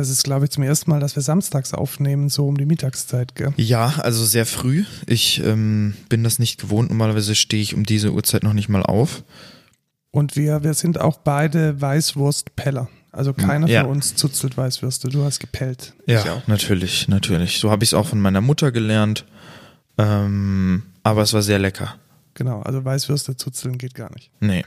Das ist, glaube ich, zum ersten Mal, dass wir samstags aufnehmen, so um die Mittagszeit, gell? Ja, also sehr früh. Ich ähm, bin das nicht gewohnt. Normalerweise stehe ich um diese Uhrzeit noch nicht mal auf. Und wir, wir sind auch beide Weißwurstpeller. Also keiner Ja. von uns zuzelt Weißwürste. Du hast gepellt. Ja, natürlich, natürlich. So habe ich es auch von meiner Mutter gelernt. Ähm, aber es war sehr lecker. Genau, also Weißwürste zuzeln geht gar nicht. Nee.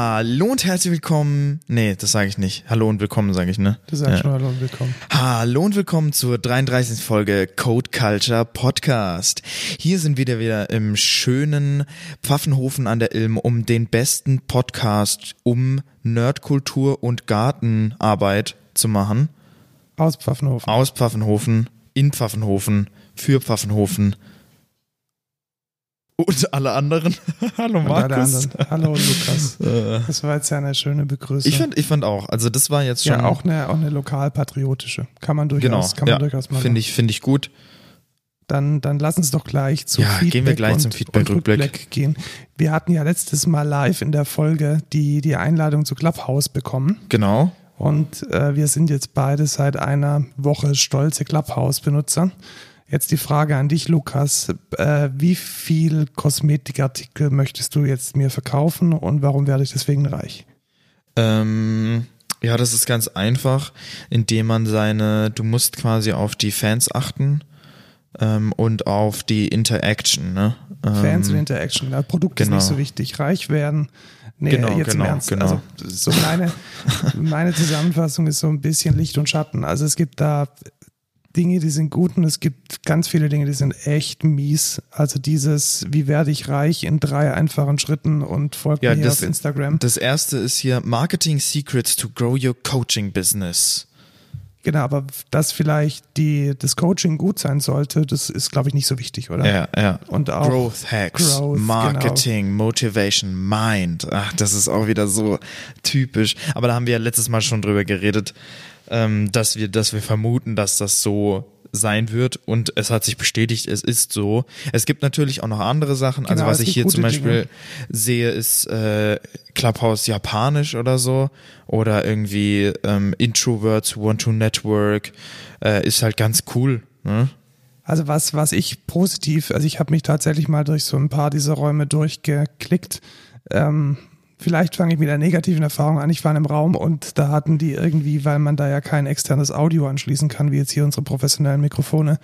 Hallo und herzlich willkommen. Nee, das sage ich nicht. Hallo und willkommen sage ich, ne? Du sagst Ja. schon Hallo und willkommen. Hallo und willkommen zur 33. Folge Code Culture Podcast. Hier sind wir wieder wieder im schönen Pfaffenhofen an der Ilm, um den besten Podcast um Nerdkultur und Gartenarbeit zu machen. Aus Pfaffenhofen. Aus Pfaffenhofen, in Pfaffenhofen, für Pfaffenhofen. Und alle anderen. Hallo Markus. anderen. Hallo Lukas. Äh, Das war jetzt ja eine schöne Begrüßung. Ich fand, ich fand auch. Also das war jetzt schon. ja, auch eine, auch eine lokalpatriotische. Kann man durchaus, genau. kann man ja, durchaus mal Finde ich, finde ich gut. Dann, dann lass uns doch gleich zu Ja, Feedback gehen wir gleich und, zum Feedback-Rückblick. und Rückblick gehen. Wir hatten ja letztes Mal live in der Folge die, die Einladung zu Clubhouse bekommen. Genau. Und äh, wir sind jetzt beide seit einer Woche stolze Clubhouse-Benutzer. Jetzt die Frage an dich, Lukas. Äh, wie viel Kosmetikartikel möchtest du jetzt mir verkaufen und warum werde ich deswegen reich? Ähm, ja, das ist ganz einfach, indem man seine, du musst quasi auf die Fans achten ähm, und auf die Interaction, ne? Ähm, Fans und Interaction. Das Produkt ist genau. nicht so wichtig. Reich werden. Nee, Genau, jetzt genau, im Ernst. genau. Also so meine, meine Zusammenfassung ist so ein bisschen Licht und Schatten. Also es gibt da Dinge, die sind gut und es gibt ganz viele Dinge, die sind echt mies. Also dieses, wie werde ich reich in drei einfachen Schritten und folgt Ja, mir das- auf Instagram. Das erste ist hier Marketing Secrets to Grow Your Coaching Business. Genau, aber dass vielleicht die, das Coaching gut sein sollte, das ist, glaube ich, nicht so wichtig, oder? Ja, ja. Und auch Growth Hacks, Growth, genau. Marketing, Motivation, Mind. Ach, das ist auch wieder so typisch. Aber da haben wir ja letztes Mal schon drüber geredet, ähm, dass wir, dass wir vermuten, dass das so sein wird und es hat sich bestätigt, es ist so. Es gibt natürlich auch noch andere Sachen. Also Genau, was es ich hier zum Beispiel Dinge. sehe, ist äh, Clubhouse Japanisch oder so oder irgendwie ähm, Introverts who want to network äh, ist halt ganz cool. Ne? Also was, was ich positiv, also ich habe mich tatsächlich mal durch so ein paar dieser Räume durchgeklickt. Ähm, vielleicht fange ich mit einer negativen Erfahrung an. Ich war in einem Raum und da hatten die irgendwie, weil man da ja kein externes Audio anschließen kann, wie jetzt hier unsere professionellen Mikrofone,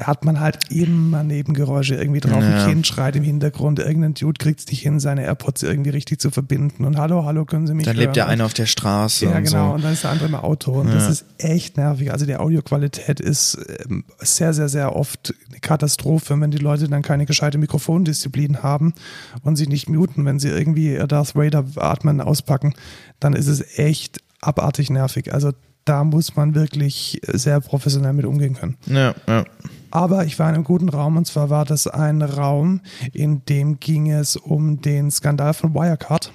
hat man halt immer Nebengeräusche irgendwie drauf. Ja. Ein Kind schreit im Hintergrund, irgendein Dude kriegt es nicht hin, seine AirPods irgendwie richtig zu verbinden. Und hallo, hallo, können Sie mich Dann hören? lebt Und- einer auf der Straße ja, und genau. so. Und dann ist der andere im Auto. Und das Ja. ist echt nervig. Also die Audioqualität ist ähm, sehr, sehr, sehr oft eine Katastrophe, wenn die Leute dann keine gescheite Mikrofondisziplin haben und sich nicht muten, wenn sie irgendwie ihr Darth Vader atmen auspacken, dann ist es echt abartig nervig. Also da muss man wirklich sehr professionell mit umgehen können. Ja, ja. Aber ich war in einem guten Raum und zwar war das ein Raum, in dem ging es um den Skandal von Wirecard.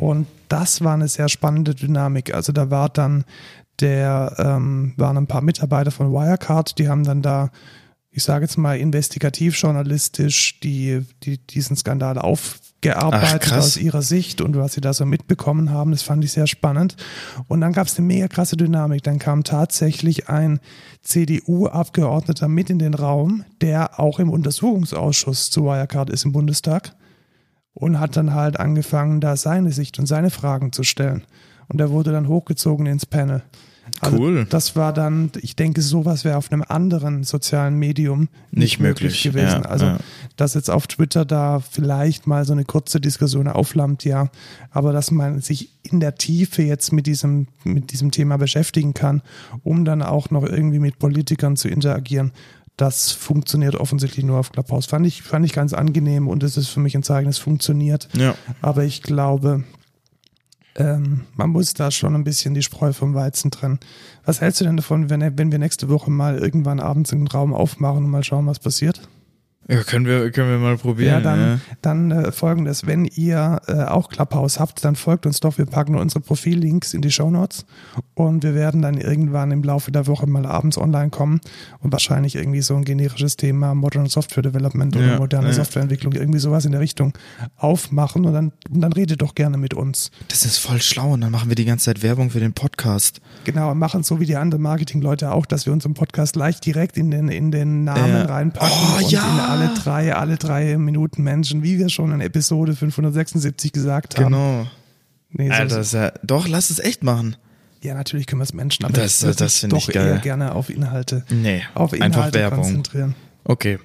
Und das war eine sehr spannende Dynamik. Also da war dann der, ähm, waren ein paar Mitarbeiter von Wirecard, die haben dann da, ich sage jetzt mal, investigativ journalistisch die, die, diesen Skandal Ach, aufgearbeitet krass. aus ihrer Sicht und was sie da so mitbekommen haben. Das fand ich sehr spannend. Und dann gab es eine mega krasse Dynamik. Dann kam tatsächlich ein CDU-Abgeordneter mit in den Raum, der auch im Untersuchungsausschuss zu Wirecard ist im Bundestag und hat dann halt angefangen, da seine Sicht und seine Fragen zu stellen. Und er wurde dann hochgezogen ins Panel. Also Cool. Das war dann, ich denke, sowas wäre auf einem anderen sozialen Medium Nicht möglich, gewesen. ja, also, ja. dass jetzt auf Twitter da vielleicht mal so eine kurze Diskussion aufflammt, ja. Aber dass man sich in der Tiefe jetzt mit diesem, mit diesem Thema beschäftigen kann, um dann auch noch irgendwie mit Politikern zu interagieren, das funktioniert offensichtlich nur auf Clubhouse. Fand ich, fand ich ganz angenehm und es ist für mich ein Zeichen, es funktioniert. Ja. Aber ich glaube, ähm, man muss da schon ein bisschen die Spreu vom Weizen trennen. Was hältst du denn davon, wenn, wenn wir nächste Woche mal irgendwann abends einen Raum aufmachen und mal schauen, was passiert? Ja, können wir, können wir mal probieren. Ja, dann, ja. dann äh, folgendes, wenn ihr äh, auch Clubhouse habt, dann folgt uns doch, wir packen unsere Profillinks in die Shownotes und wir werden dann irgendwann im Laufe der Woche mal abends online kommen und wahrscheinlich irgendwie so ein generisches Thema Modern Software Development oder Ja, moderne. Softwareentwicklung, irgendwie sowas in der Richtung aufmachen und dann, und dann redet doch gerne mit uns. Das ist voll schlau und dann machen wir die ganze Zeit Werbung für den Podcast. Genau, und machen so wie die anderen Marketingleute auch, dass wir unseren Podcast leicht direkt in den, in den Namen reinpacken Oh, und ja. in alle drei, alle drei Minuten Menschen, wie wir schon in Episode 576 gesagt haben. Genau. Nee, so, Alter, ist ja, doch, lass es echt machen. Ja, natürlich können wir es Menschen, aber Das- ich das mich finde ich doch geil. eher gerne auf Inhalte, Nee, auf einfach Inhalte Werbung. konzentrieren. Okay.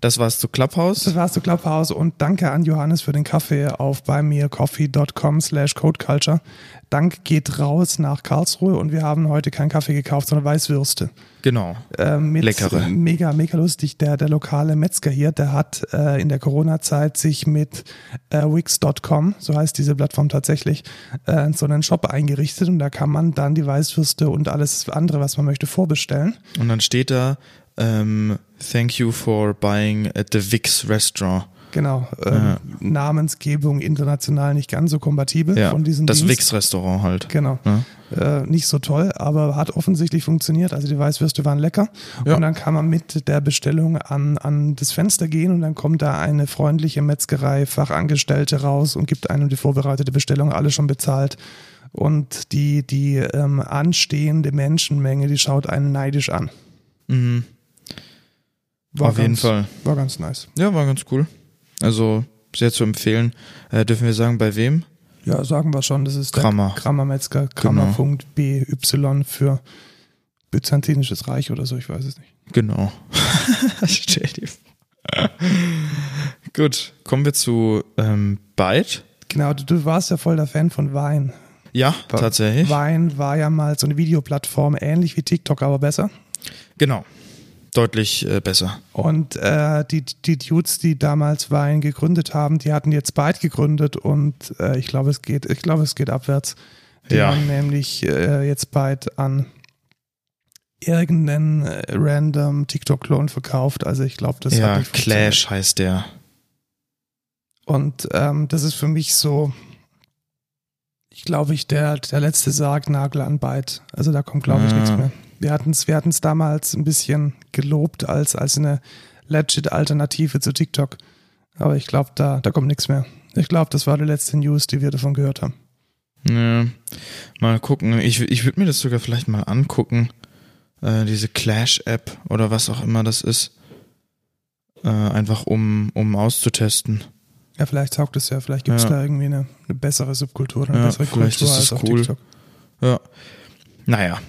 Das war's zu Clubhouse. Das war's zu Clubhouse und danke an Johannes für den Kaffee auf buymeacoffee.com slash codeculture. Dank geht raus nach Karlsruhe und wir haben heute keinen Kaffee gekauft, sondern Weißwürste. Genau. Äh, mit Leckere. Mega, mega lustig. Der, der lokale Metzger hier, der hat äh, in der Corona-Zeit sich mit äh, Wix.com, so heißt diese Plattform tatsächlich, äh, so einen Shop eingerichtet und da kann man dann die Weißwürste und alles andere, was man möchte, vorbestellen. Und dann steht da, ähm, thank you for buying at the Vix Restaurant. Genau. Ähm, Ja. Namensgebung international nicht ganz so kompatibel Ja, von diesem das Dienst. Vix Restaurant halt. Genau. Ja. Äh, nicht so toll, aber hat offensichtlich funktioniert. Also die Weißwürste waren lecker. Ja. Und dann kann man mit der Bestellung an, an das Fenster gehen und dann kommt da eine freundliche Metzgerei-Fachangestellte raus und gibt einem die vorbereitete Bestellung, alle schon bezahlt. Und die, die ähm, anstehende Menschenmenge, die schaut einen neidisch an. Mhm. War Auf jeden ganz, Fall. War ganz nice. Ja, war ganz cool. Also sehr zu empfehlen. Äh, dürfen wir sagen, bei wem? Ja, sagen wir schon, das ist Krammer. der Krammer Metzger, Genau. Krammer.by für Byzantinisches Reich oder so, ich weiß es nicht. Genau. Stell dir vor. Gut, kommen wir zu ähm, Byte. Genau, du, du warst ja voll der Fan von Vine. Ja, tatsächlich. Vine war ja mal so eine Videoplattform, ähnlich wie TikTok, aber besser. Genau. Deutlich äh, besser. Und äh, die, die Dudes, die damals Vine gegründet haben, die hatten jetzt Byte gegründet und äh, ich glaube, es geht, ich glaube, es geht abwärts. Die Ja. haben nämlich äh, jetzt Byte an irgendeinen äh, random TikTok-Klon verkauft. Also ich glaube, das ja, hat. Clash heißt der. Und ähm, das ist für mich so, ich glaube, ich der, der letzte Sargnagel an Byte. Also da kommt, glaube ich, Ah. nichts mehr. Wir hatten es wir hatten's damals ein bisschen gelobt als, als eine legit Alternative zu TikTok. Aber ich glaube, da, da kommt nichts mehr. Ich glaube, das war die letzte News, die wir davon gehört haben. Ja, mal gucken. Ich, ich würde mir das sogar vielleicht mal angucken. Äh, diese Clash-App oder was auch immer das ist. Äh, einfach um, um auszutesten. Ja, vielleicht taugt es ja. Vielleicht gibt es Ja. da irgendwie eine, eine bessere Subkultur eine Ja, bessere vielleicht Kultur ist als auf cool. TikTok. Ja. Naja.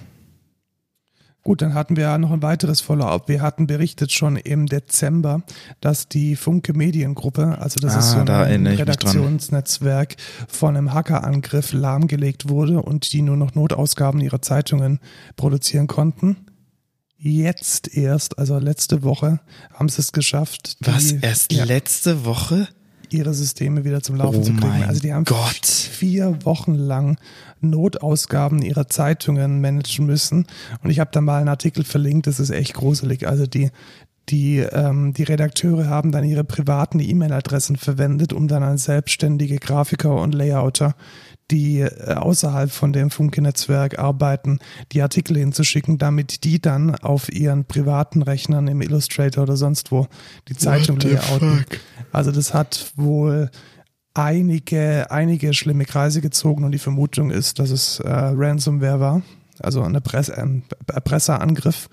Gut, dann hatten wir ja noch ein weiteres Follow-up. Wir hatten berichtet schon im Dezember, dass die Funke Mediengruppe, also das ist Ah, so ein da. Redaktionsnetzwerk, von einem Hackerangriff lahmgelegt wurde und die nur noch Notausgaben ihrer Zeitungen produzieren konnten. Jetzt erst, also letzte Woche, haben sie es geschafft, Was? Erst ja, letzte Woche? Ihre Systeme wieder zum Laufen Oh zu kriegen. Also die haben Gott. vier Wochen lang Notausgaben ihrer Zeitungen managen müssen. Und ich habe da mal einen Artikel verlinkt, das ist echt gruselig. Also die, die, ähm, die Redakteure haben dann ihre privaten E-Mail-Adressen verwendet, um dann als selbstständige Grafiker und Layouter, die äh, außerhalb von dem Funke-Netzwerk arbeiten, die Artikel hinzuschicken, damit die dann auf ihren privaten Rechnern im Illustrator oder sonst wo die Zeitung layouten. fuck? Also das hat wohl einige, einige schlimme Kreise gezogen und die Vermutung ist, dass es äh, Ransomware war, also ein Erpress ein Erpresserangriff.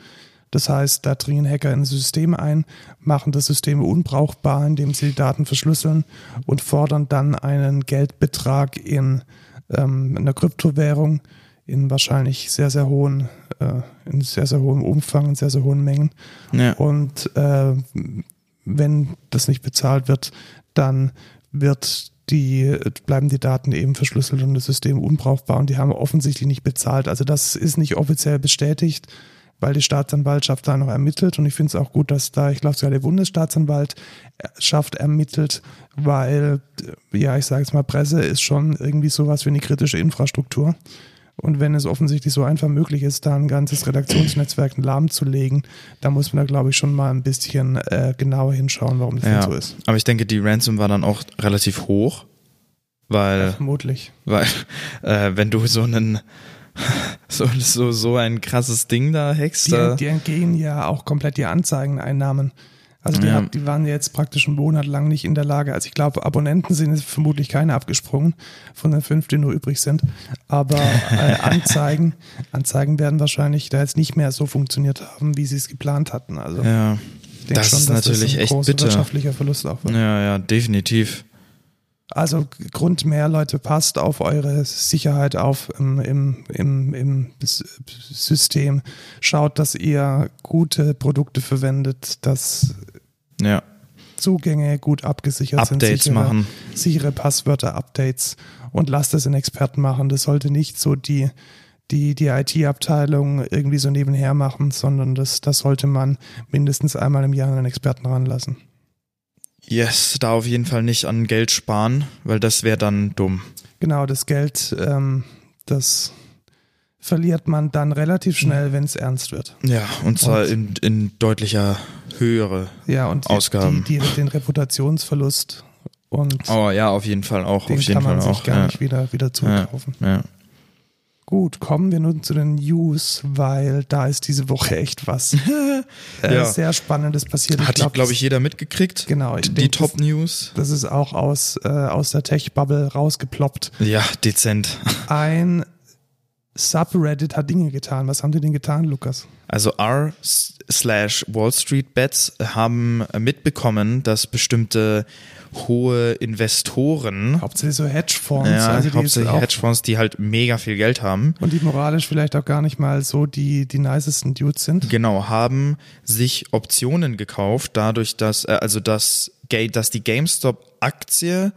Das heißt, da dringen Hacker in das System ein, machen das System unbrauchbar, indem sie die Daten verschlüsseln und fordern dann einen Geldbetrag in ähm, einer Kryptowährung in wahrscheinlich sehr, sehr hohen, äh, in sehr, sehr hohem Umfang, in sehr, sehr hohen Mengen. Ja. Und äh, wenn das nicht bezahlt wird, dann wird die, bleiben die Daten eben verschlüsselt und das System unbrauchbar und die haben offensichtlich nicht bezahlt. Also das ist nicht offiziell bestätigt, weil die Staatsanwaltschaft da noch ermittelt und ich finde es auch gut, dass da, ich glaube sogar der Bundesstaatsanwaltschaft ermittelt, weil, äh, ja, ich sage jetzt mal, Presse ist schon irgendwie sowas wie eine kritische Infrastruktur Und wenn es offensichtlich so einfach möglich ist, da ein ganzes Redaktionsnetzwerk lahmzulegen, da muss man da, glaube ich, schon mal ein bisschen äh, genauer hinschauen, warum das Ja, so ist. aber ich denke, die Ransom war dann auch relativ hoch, weil, Vermutlich. weil äh, wenn du so einen so, so, so ein krasses Ding da hackst, Die, da, die entgehen ja auch komplett die Anzeigeneinnahmen. Also die, Ja. hat, die waren jetzt praktisch einen Monat lang nicht in der Lage. Also ich glaube, Abonnenten sind vermutlich keine abgesprungen von den fünf, die nur übrig sind. Aber äh, Anzeigen, Anzeigen werden wahrscheinlich da jetzt nicht mehr so funktioniert haben, wie sie es geplant hatten. Also ja, das schon, ist natürlich das ein echt großer bitter. wirtschaftlicher Verlust auch wird. Ja, ja, definitiv. Also Grund mehr, Leute, passt auf eure Sicherheit auf im, im, im, im System. Schaut, dass ihr gute Produkte verwendet, dass Ja, Zugänge gut abgesichert Updates sind. sichere- machen. Sichere Passwörter, Updates und lasst es in Experten machen. Das sollte nicht so die, die, die IT-Abteilung irgendwie so nebenher machen, sondern das, das sollte man mindestens einmal im Jahr einen Experten ranlassen. Yes, da auf jeden Fall nicht an Geld sparen, weil das wäre dann dumm. Genau, das Geld, ähm, das verliert man dann relativ schnell, wenn es ernst wird. Ja, und zwar Und- in, in deutlicher Höhere. Ja, und die- Ausgaben. Die, die, den Reputationsverlust und Oh ja, auf jeden Fall auch. den auf jeden kann man Fall sich auch. gar ja. nicht wieder, wieder zukaufen. Ja. Gut, kommen wir nun zu den News, weil da ist diese Woche echt was äh, Ja. sehr Spannendes passiert. Hat, glaub, glaube ich, jeder mitgekriegt. Genau, ich Die denk, Top News. Das, das ist auch aus, äh, aus der Tech-Bubble rausgeploppt. Ja, dezent. Ein Subreddit hat Dinge getan. Was haben die denn getan, Lukas? Also R slash Wall Street Bets haben mitbekommen, dass bestimmte hohe Investoren, Hauptsächlich so Hedgefonds. ja, also hauptsächlich Hedgefonds, die halt mega viel Geld haben, Und die moralisch vielleicht auch gar nicht mal so die, die nicesten Dudes sind. genau, haben sich Optionen gekauft, dadurch, dass, äh, also dass, dass die GameStop-Aktie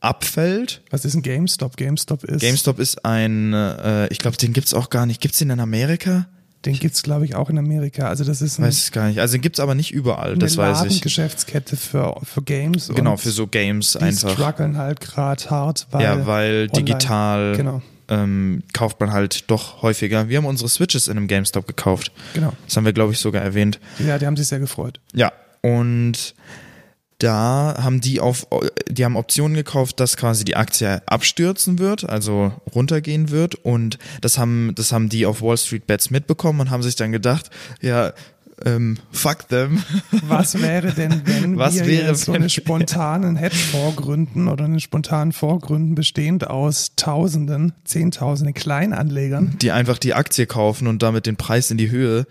abfällt. Was ist ein GameStop? GameStop ist, GameStop ist ein, äh, ich glaube, den gibt's auch gar nicht. Gibt's den in Amerika? Den gibt's glaube ich, auch in Amerika. Also das ist ein, Weiß ich gar nicht. Also den gibt's aber nicht überall, das weiß ich. Ladengeschäftskette für, für Games. Genau, für so Games die einfach. strugglen halt gerade hart, weil, ja, weil online- digital Genau, ähm, kauft man halt doch häufiger. Wir haben unsere Switches in einem GameStop gekauft. genau. Das haben wir, glaube ich, sogar erwähnt. Ja, die haben sich sehr gefreut. Ja, und da haben die auf, die haben Optionen gekauft, dass quasi die Aktie abstürzen wird, also runtergehen wird. Und das haben, das haben die auf Wall Street Bets mitbekommen und haben sich dann gedacht, ja, ähm, fuck them. Was wäre denn, wenn Was wir wäre, jetzt so einen spontanen Hedgefonds gründen oder einen spontanen Fonds gründen, bestehend aus Tausenden, Zehntausenden Kleinanlegern? Die einfach die Aktie kaufen und damit den Preis in die Höhe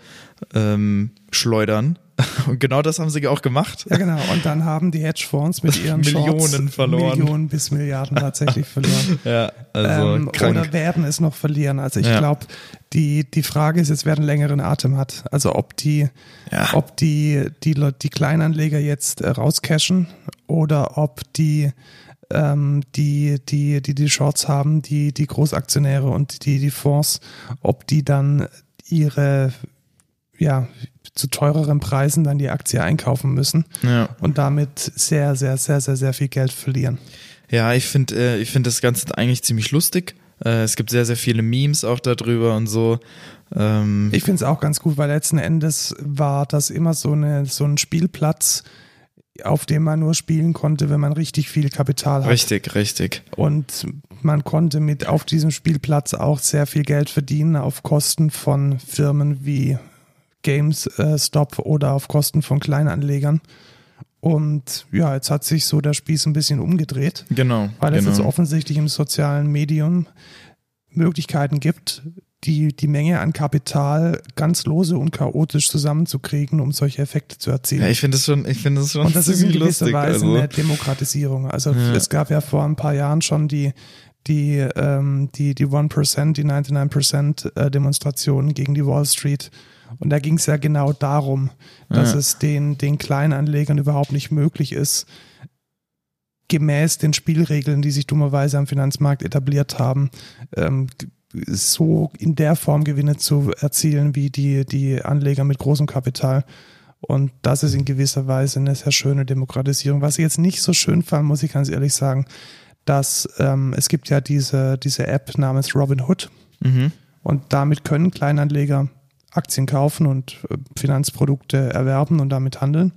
ähm, schleudern. Und genau das haben sie auch gemacht. Ja, genau. Und dann haben die Hedgefonds mit ihren Millionen Shorts verloren. Millionen bis Milliarden tatsächlich verloren. Ja, also ähm, krank. oder werden es noch verlieren. Also ich Ja. glaube, die, die Frage ist jetzt, wer einen längeren Atem hat. Also ob die, Ja. ob die, die, die Kleinanleger jetzt äh, rauscashen oder ob die, ähm, die, die, die die Shorts haben, die, die Großaktionäre und die, die Fonds, ob die dann ihre, ja, zu teureren Preisen dann die Aktie einkaufen müssen ja. und damit sehr, sehr, sehr, sehr, sehr viel Geld verlieren. Ja, ich finde äh, ich finde das Ganze eigentlich ziemlich lustig. Äh, es gibt sehr, sehr viele Memes auch darüber und so. Ähm, Ich finde es auch ganz gut, weil letzten Endes war das immer so, eine, so ein Spielplatz, auf dem man nur spielen konnte, wenn man richtig viel Kapital hat. richtig, richtig. Und man konnte mit auf diesem Spielplatz auch sehr viel Geld verdienen auf Kosten von Firmen wie GameStop oder auf Kosten von Kleinanlegern. Und ja, jetzt hat sich so der Spieß ein bisschen umgedreht, Genau. weil es genau. jetzt offensichtlich im sozialen Medium Möglichkeiten gibt, die, die Menge an Kapital ganz lose und chaotisch zusammenzukriegen, um solche Effekte zu erzielen. ja, ich finde das schon, ich finde das schon Und das ist in gewisser lustig. Weise also. eine Demokratisierung. Also Ja. es gab ja vor ein paar Jahren schon die, die, ähm, die, die 1%, die 99% äh, Demonstrationen gegen die Wall Street. Und da ging es ja genau darum, dass Ja. es den, den Kleinanlegern überhaupt nicht möglich ist, gemäß den Spielregeln, die sich dummerweise am Finanzmarkt etabliert haben, ähm, so in der Form Gewinne zu erzielen wie die, die Anleger mit großem Kapital. Und das ist in gewisser Weise eine sehr schöne Demokratisierung. Was ich jetzt nicht so schön fand, muss ich ganz ehrlich sagen, dass ähm, es gibt ja diese, diese App namens Robinhood. Mhm. Und damit können Kleinanleger Aktien kaufen und äh, Finanzprodukte erwerben und damit handeln.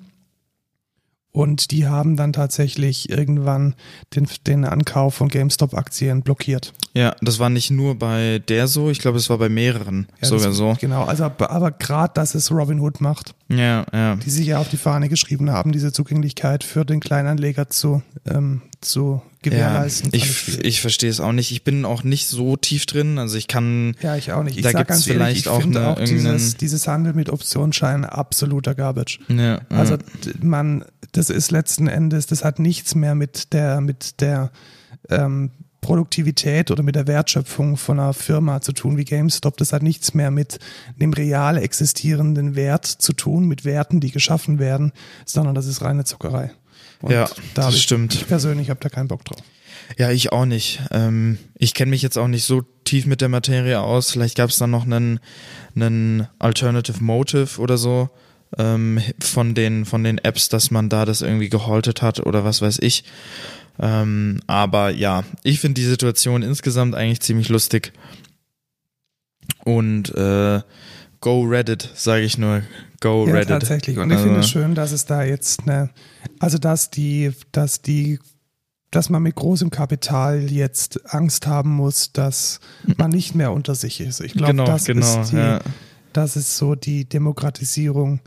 Und die haben dann tatsächlich irgendwann den, den Ankauf von GameStop-Aktien blockiert. Ja, das war nicht nur bei der so, ich glaube, es war bei mehreren Ja, sogar so. Genau, also aber, aber gerade, dass es Robinhood macht, Ja, ja. die sich ja auf die Fahne geschrieben haben, diese Zugänglichkeit für den Kleinanleger zu, ähm, zu Ja, gewährleisten. fand ich, ich verstehe es auch nicht. Ich bin auch nicht so tief drin. Also ich kann, ja, ich auch nicht. Ich da ehrlich, vielleicht ich auch eine- auch dieses, dieses Handel mit Optionsscheinen absoluter Garbage. ja, Also ja. man, das ist letzten Endes, das hat nichts mehr mit der, mit der ähm, Produktivität oder mit der Wertschöpfung von einer Firma zu tun wie GameStop. Das hat nichts mehr mit dem real existierenden Wert zu tun, mit Werten, die geschaffen werden, sondern das ist reine Zuckerei. Und Ja, da das stimmt. Ich persönlich habe da keinen Bock drauf. Ja, ich auch nicht. Ähm, ich kenne mich jetzt auch nicht so tief mit der Materie aus. Vielleicht gab es da noch einen, einen Alternative Motive oder so ähm, von den von den Apps, dass man da das irgendwie gehaltet hat oder was weiß ich. Ähm, aber ja, ich finde die Situation insgesamt eigentlich ziemlich lustig. Und äh, go Reddit, sage ich nur. Go Ja, Reddit. tatsächlich. Und ich Also- finde es schön, dass es da jetzt eine, also dass die, dass die, dass man mit großem Kapital jetzt Angst haben muss, dass man nicht mehr unter sich ist. Ich glaube, Genau, das genau, ist die, ja. das ist so die Demokratisierung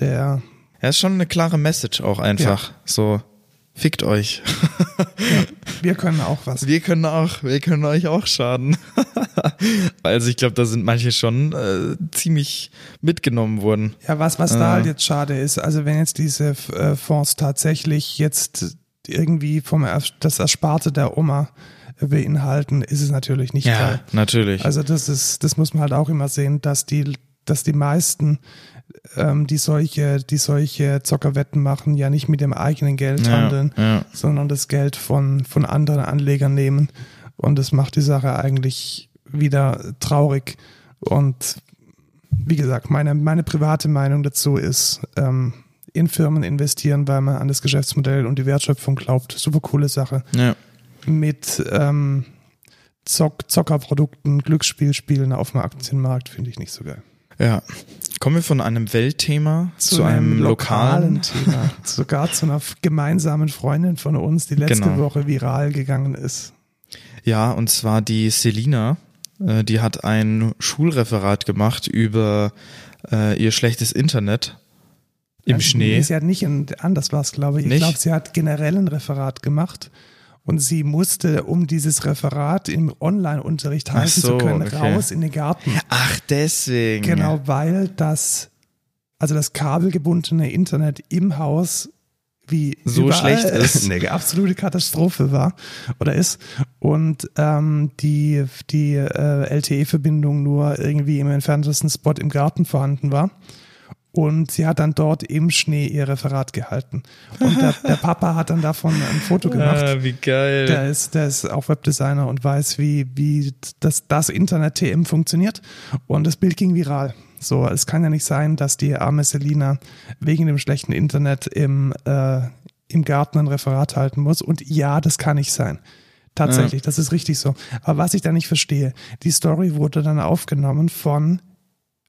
der, Ja, ist schon eine klare Message auch einfach. So, fickt euch. wir können auch was. Wir können auch, wir können euch auch schaden. also ich glaube, da sind manche schon äh, ziemlich mitgenommen worden. Ja, was, was Ah. da halt jetzt schade ist, also wenn jetzt diese äh, Fonds tatsächlich jetzt irgendwie vom das Ersparte der Oma beinhalten, ist es natürlich nicht geil. natürlich. Also das ist, das muss man halt auch immer sehen, dass die, dass die meisten, ähm, die solche, die solche Zockerwetten machen, ja nicht mit dem eigenen Geld ja, handeln, ja. sondern das Geld von, von anderen Anlegern nehmen. Und das macht die Sache eigentlich wieder traurig. Und wie gesagt, meine, meine private Meinung dazu ist, ähm, in Firmen investieren, weil man an das Geschäftsmodell und die Wertschöpfung glaubt. Super coole Sache ja. mit ähm, Zock Zockerprodukten, Glücksspielspielen auf dem Aktienmarkt finde ich nicht so geil. Ja. Kommen wir von einem Weltthema zu, einem lokalen. Thema. Sogar zu einer gemeinsamen Freundin von uns, die letzte Genau. Woche viral gegangen ist. Ja, und zwar die Selina. Äh, die hat ein Schulreferat gemacht über äh, ihr schlechtes Internet im Also, Schnee. Nee, sie hat nicht, ein, anders war es, glaube ich. Ich glaube, sie hat generell ein Referat gemacht und sie musste, um dieses Referat im Online-Unterricht halten so, zu können, okay. raus in den Garten. Ach, deswegen. Genau, weil das, also das kabelgebundene Internet im Haus wie So schlecht ist. eine absolute Katastrophe war oder ist und ähm, die die äh, LTE-Verbindung nur irgendwie im entferntesten Spot im Garten vorhanden war und sie hat dann dort im Schnee ihr Referat gehalten und der, der Papa hat dann davon ein Foto gemacht Ah, wie geil. der ist, der ist auch Webdesigner und weiß, wie, wie das, das Internet TM funktioniert. Und das Bild ging viral. So, es kann ja nicht sein, dass die arme Selina wegen dem schlechten Internet im, äh, im Garten ein Referat halten muss. Und ja, das kann nicht sein. Tatsächlich, das ist richtig so. Aber was ich da nicht verstehe, die Story wurde dann aufgenommen von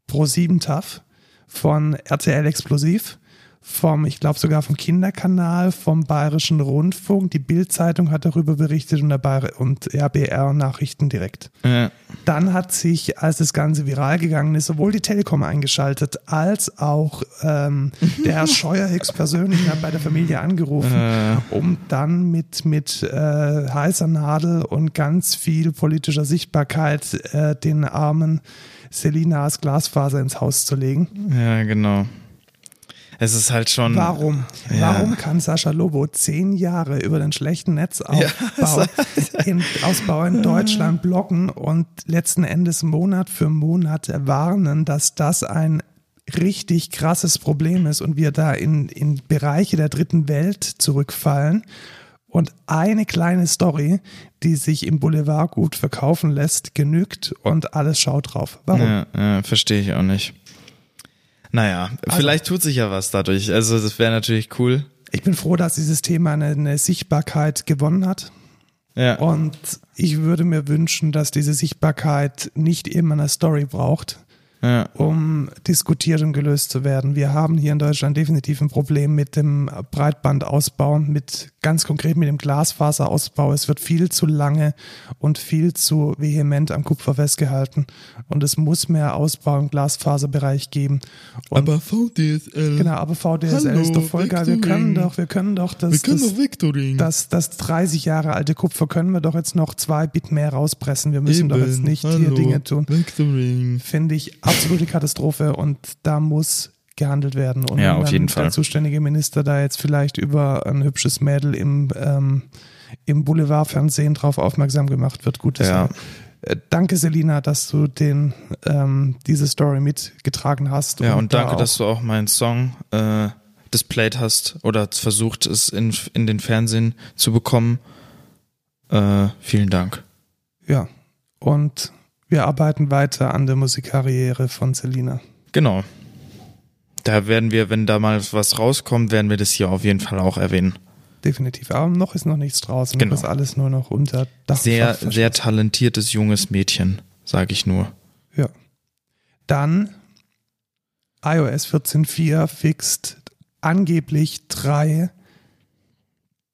Pro7 TAF, von RTL Explosiv, vom, ich glaube sogar vom Kinderkanal, vom Bayerischen Rundfunk. Die Bild-Zeitung hat darüber berichtet und, der Bayer und RBR Nachrichten direkt. ja. Dann hat sich, als das Ganze viral gegangen ist, sowohl die Telekom eingeschaltet, als auch ähm, der Herr Scheuer persönlich hat bei der Familie angerufen, Äh. um dann mit, mit äh, heißer Nadel und ganz viel politischer Sichtbarkeit äh, den armen Selinas Glasfaser ins Haus zu legen. ja, genau. Es ist halt schon. Warum? Ja. Warum kann Sascha Lobo zehn Jahre über den schlechten Netzausbau in, Ausbau in Deutschland bloggen und letzten Endes Monat für Monat warnen, dass das ein richtig krasses Problem ist und wir da in, in Bereiche der dritten Welt zurückfallen? Und eine kleine Story, die sich im Boulevard gut verkaufen lässt, genügt und alles schaut drauf. Warum? Ja, ja, verstehe ich auch nicht. Naja, vielleicht tut sich ja was dadurch. Also das wäre natürlich cool. Ich bin froh, dass dieses Thema eine, eine Sichtbarkeit gewonnen hat. Ja. Und ich würde mir wünschen, dass diese Sichtbarkeit nicht immer eine Story braucht, Ja. um diskutiert und gelöst zu werden. Wir haben hier in Deutschland definitiv ein Problem mit dem Breitbandausbau, mit ganz konkret mit dem Glasfaserausbau. Es wird viel zu lange und viel zu vehement am Kupfer festgehalten und es muss mehr Ausbau im Glasfaserbereich geben. Und VDSL. genau, aber VDSL Hallo, ist doch voll geil. Wir können doch, wir können doch das, das, Vectoring. das, das 30 Jahre alte Kupfer können wir doch jetzt noch zwei Bit mehr rauspressen. Wir müssen doch jetzt nicht hier Dinge tun. Vectoring. Finde ich absolute Katastrophe und da muss gehandelt werden. Und Ja, auf jeden der Fall. zuständige Minister da jetzt vielleicht über ein hübsches Mädel im, ähm, im Boulevardfernsehen drauf aufmerksam gemacht wird, gute Ja. Sache. Äh, Danke, Selina, dass du den, ähm, diese Story mitgetragen hast. Ja, und da danke, auch- dass du auch meinen Song äh, displayed hast oder versucht, es in, in den Fernsehen zu bekommen. Äh, vielen Dank. Ja, und wir arbeiten weiter an der Musikkarriere von Selina. Genau. Da werden wir, wenn da mal was rauskommt, werden wir das hier auf jeden Fall auch erwähnen. Definitiv. Aber noch ist noch nichts draußen. Genau. Das ist alles nur noch unter Dach. und Sehr, sehr talentiertes junges Mädchen, sage ich nur. Ja. Dann iOS 14.4 fixt angeblich drei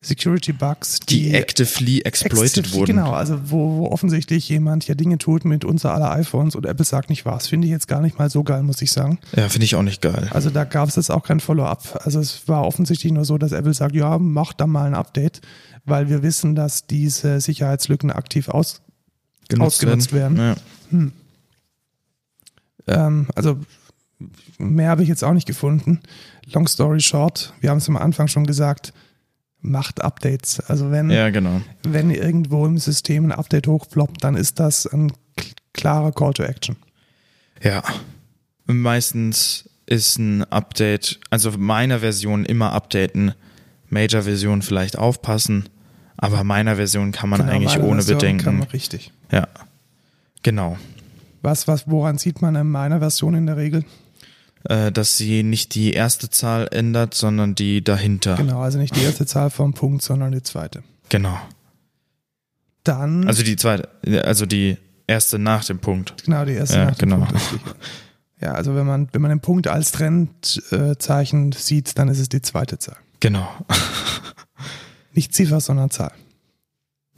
Security Bugs, Die, die, actively exploited exzessiv- wurden. Genau, also wo, wo offensichtlich jemand hier Dinge tut mit unser aller iPhones und Apple sagt nicht was. Finde ich jetzt gar nicht mal so geil, muss ich sagen. Ja, finde ich auch nicht geil. Also da gab es jetzt auch kein Follow-up. Also es war offensichtlich nur so, dass Apple sagt, ja, mach da mal ein Update, weil wir wissen, dass diese Sicherheitslücken aktiv aus, ausgenutzt werden. Ja. Ähm, also mehr habe ich jetzt auch nicht gefunden. Long story short, wir haben es am Anfang schon gesagt, macht Updates. Also wenn, ja, genau. wenn irgendwo im System ein Update hochploppt, dann ist das ein klarer Call to Action. Ja. Meistens ist ein Update, also meiner Version immer updaten, Major-Version vielleicht aufpassen, aber meiner Version kann man Genau, eigentlich ohne Version Kann Bedenken. man richtig. Ja. Genau. Was, was, woran sieht man in meiner Version in der Regel? Äh, dass sie nicht die erste Zahl ändert, sondern die dahinter. Genau, also nicht die erste Zahl vom Punkt, sondern die zweite. Genau. Dann, Also die zweite, also die erste nach dem Punkt. genau, die erste Ja, nach dem genau. Punkt. Ja, also wenn man, wenn man den Punkt als Trennzeichen sieht, dann ist es die zweite Zahl. Genau. Nicht Ziffer, sondern Zahl.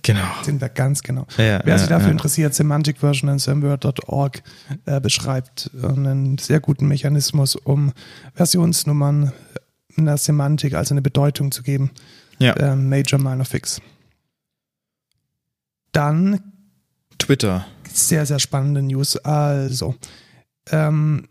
Genau. Sind wir ganz genau. Ja, Wer sich ja, dafür ja. interessiert, Semantic Version in Semword.org äh, beschreibt einen sehr guten Mechanismus, um Versionsnummern einer Semantik, also eine Bedeutung zu geben. Ja. Ähm, Major, Minor, Fix. Dann Twitter. sehr, sehr spannende News. Also, ähm,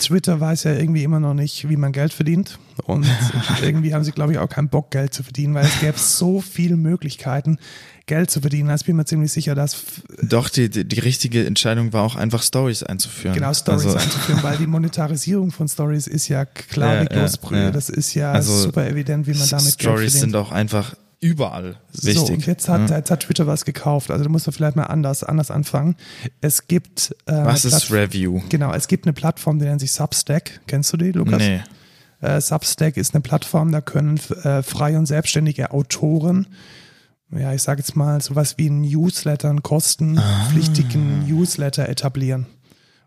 Twitter weiß ja irgendwie immer noch nicht, wie man Geld verdient. Und irgendwie haben sie, glaube ich, auch keinen Bock, Geld zu verdienen, weil es gäbe so viele Möglichkeiten, Geld zu verdienen. Also ich bin mir ziemlich sicher, dass Doch, die, die, die richtige Entscheidung war auch einfach Stories einzuführen. genau Stories also, einzuführen, weil die Monetarisierung von Stories ist ja klar Ja, wie Kloßbrühe. ja, ja. Das ist ja Also, super evident, wie man damit Geld Stories verdient. sind auch einfach überall wichtig. So, und jetzt hat, Ja. jetzt hat Twitter was gekauft. Also da muss man vielleicht mal anders, anders anfangen. Es gibt äh, Was ist Review? Genau, es gibt eine Plattform, die nennt sich Substack. Kennst du die, Lukas? Nee. Äh, Substack ist eine Plattform, da können äh, freie und selbstständige Autoren, ja, ich sage jetzt mal, sowas wie einen Newsletter, einen kostenpflichtigen Newsletter etablieren.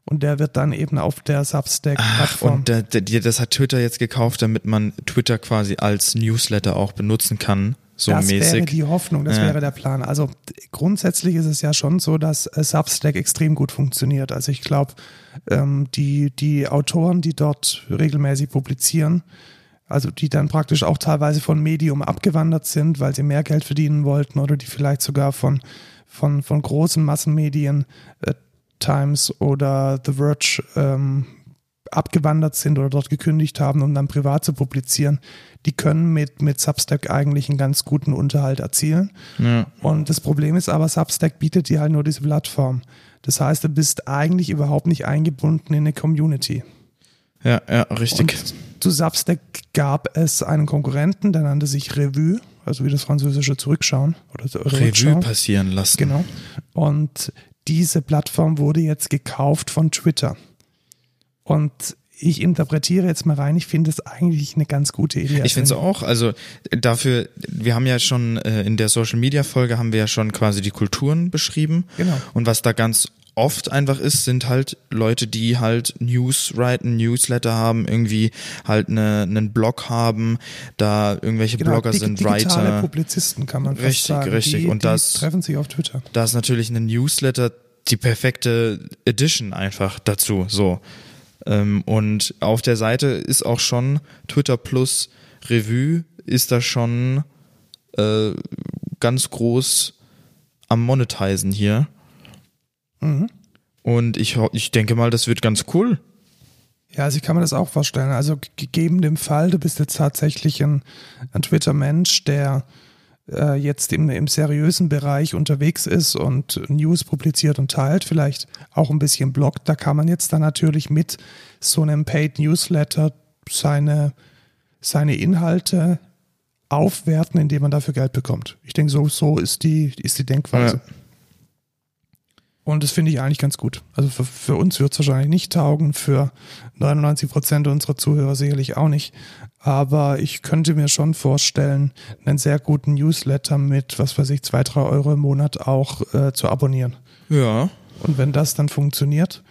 Und der wird dann eben auf der Substack-Plattform. und da, die- das hat Twitter jetzt gekauft, damit man Twitter quasi als Newsletter auch benutzen kann, so das wäre mäßig. die Hoffnung, das Ja. wäre der Plan. Also grundsätzlich ist es ja schon so, dass äh, Substack extrem gut funktioniert. Also ich glaube, ähm, die, die Autoren, die dort regelmäßig publizieren, also die dann praktisch auch teilweise von Medium abgewandert sind, weil sie mehr Geld verdienen wollten oder die vielleicht sogar von, von, von großen Massenmedien, äh, Times oder The Verge, ähm, abgewandert sind oder dort gekündigt haben, um dann privat zu publizieren, die können mit, mit Substack eigentlich einen ganz guten Unterhalt erzielen. Ja. Und das Problem ist aber, Substack bietet dir halt nur diese Plattform. Das heißt, du bist eigentlich überhaupt nicht eingebunden in eine Community. ja, ja, richtig. Und zu Substack gab es einen Konkurrenten, der nannte sich Revue, also wie das französische Zurückschauen oder Revue passieren lassen. Genau. Und diese Plattform wurde jetzt gekauft von Twitter. Und ich interpretiere jetzt mal rein, ich finde es eigentlich eine ganz gute Idee. Ich finde es auch, also dafür, wir haben ja schon äh, in der Social Media Folge haben wir ja schon quasi die Kulturen beschrieben. Genau. Und was da ganz oft einfach ist, sind halt Leute, die halt News writen, Newsletter haben, irgendwie halt eine, einen Blog haben, da irgendwelche Genau, Blogger sind, Writer. Publizisten kann man fast Richtig, sagen. richtig. Die, Und das- treffen sich auf Twitter. Da ist natürlich ein Newsletter die perfekte Edition einfach dazu, so. Ähm, und auf der Seite ist auch schon Twitter Plus Revue ist da schon äh, ganz groß am Monetizen hier. Mhm. Und ich, ich denke mal, das wird ganz cool. Ja, also ich kann mir das auch vorstellen. Also gegeben dem Fall, du bist jetzt tatsächlich ein, ein Twitter-Mensch, der äh, jetzt im, im seriösen Bereich unterwegs ist und News publiziert und teilt, vielleicht auch ein bisschen bloggt, da kann man jetzt dann natürlich mit so einem Paid Newsletter seine, seine Inhalte aufwerten, indem man dafür Geld bekommt. Ich denke, so, so ist die, ist die Denkweise. Ja. Und das finde ich eigentlich ganz gut. Also für, für uns wird es wahrscheinlich nicht taugen, für 99 Prozent unserer Zuhörer sicherlich auch nicht. Aber ich könnte mir schon vorstellen, einen sehr guten Newsletter mit, was weiß ich, zwei, drei Euro im Monat auch äh, zu abonnieren. Ja. Und wenn das dann funktioniert,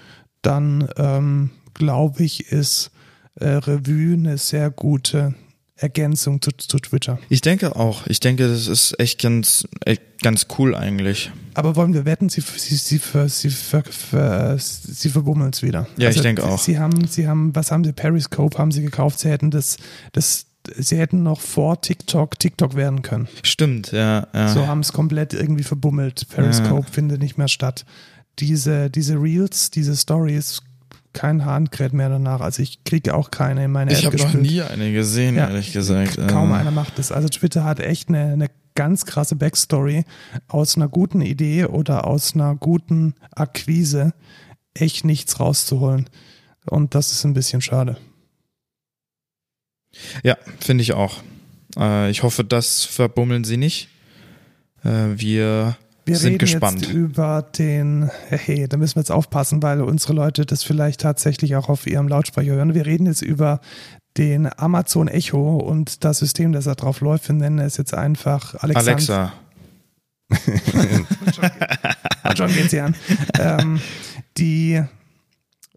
dann ähm, glaube ich, ist äh, Revue eine sehr gute Ergänzung zu, zu Twitter. Ich denke auch. Ich denke, das ist echt ganz, echt ganz cool eigentlich. Aber wollen wir wetten, sie, sie, sie, ver- sie, ver- ver- sie verbummeln es wieder. Also Ja, ich denke auch. Sie haben, sie haben, was haben sie, Periscope haben sie gekauft, sie hätten das, das, sie hätten noch vor TikTok TikTok werden können. Stimmt, ja. ja. So haben es komplett irgendwie verbummelt. Periscope findet nicht mehr statt. Diese, diese Reels, diese Stories, kein Hahn kräht mehr danach. Also ich kriege auch keine in meine ich App habe noch nie eine gesehen, Ja. ehrlich gesagt. Kaum Äh, einer macht das. Also Twitter hat echt eine, eine ganz krasse Backstory aus einer guten Idee oder aus einer guten Akquise echt nichts rauszuholen. Und das ist ein bisschen schade. Ja, finde ich auch. Äh, ich hoffe, das verbummeln sie nicht. Äh, wir, Wir sind reden gespannt. jetzt über den, hey, da müssen wir jetzt aufpassen, weil unsere Leute das vielleicht tatsächlich auch auf ihrem Lautsprecher hören. Wir reden jetzt über den Amazon Echo und das System, das da drauf läuft. Wir nennen es jetzt einfach Alexand Alexa. Ah, John geht sie an. ähm, die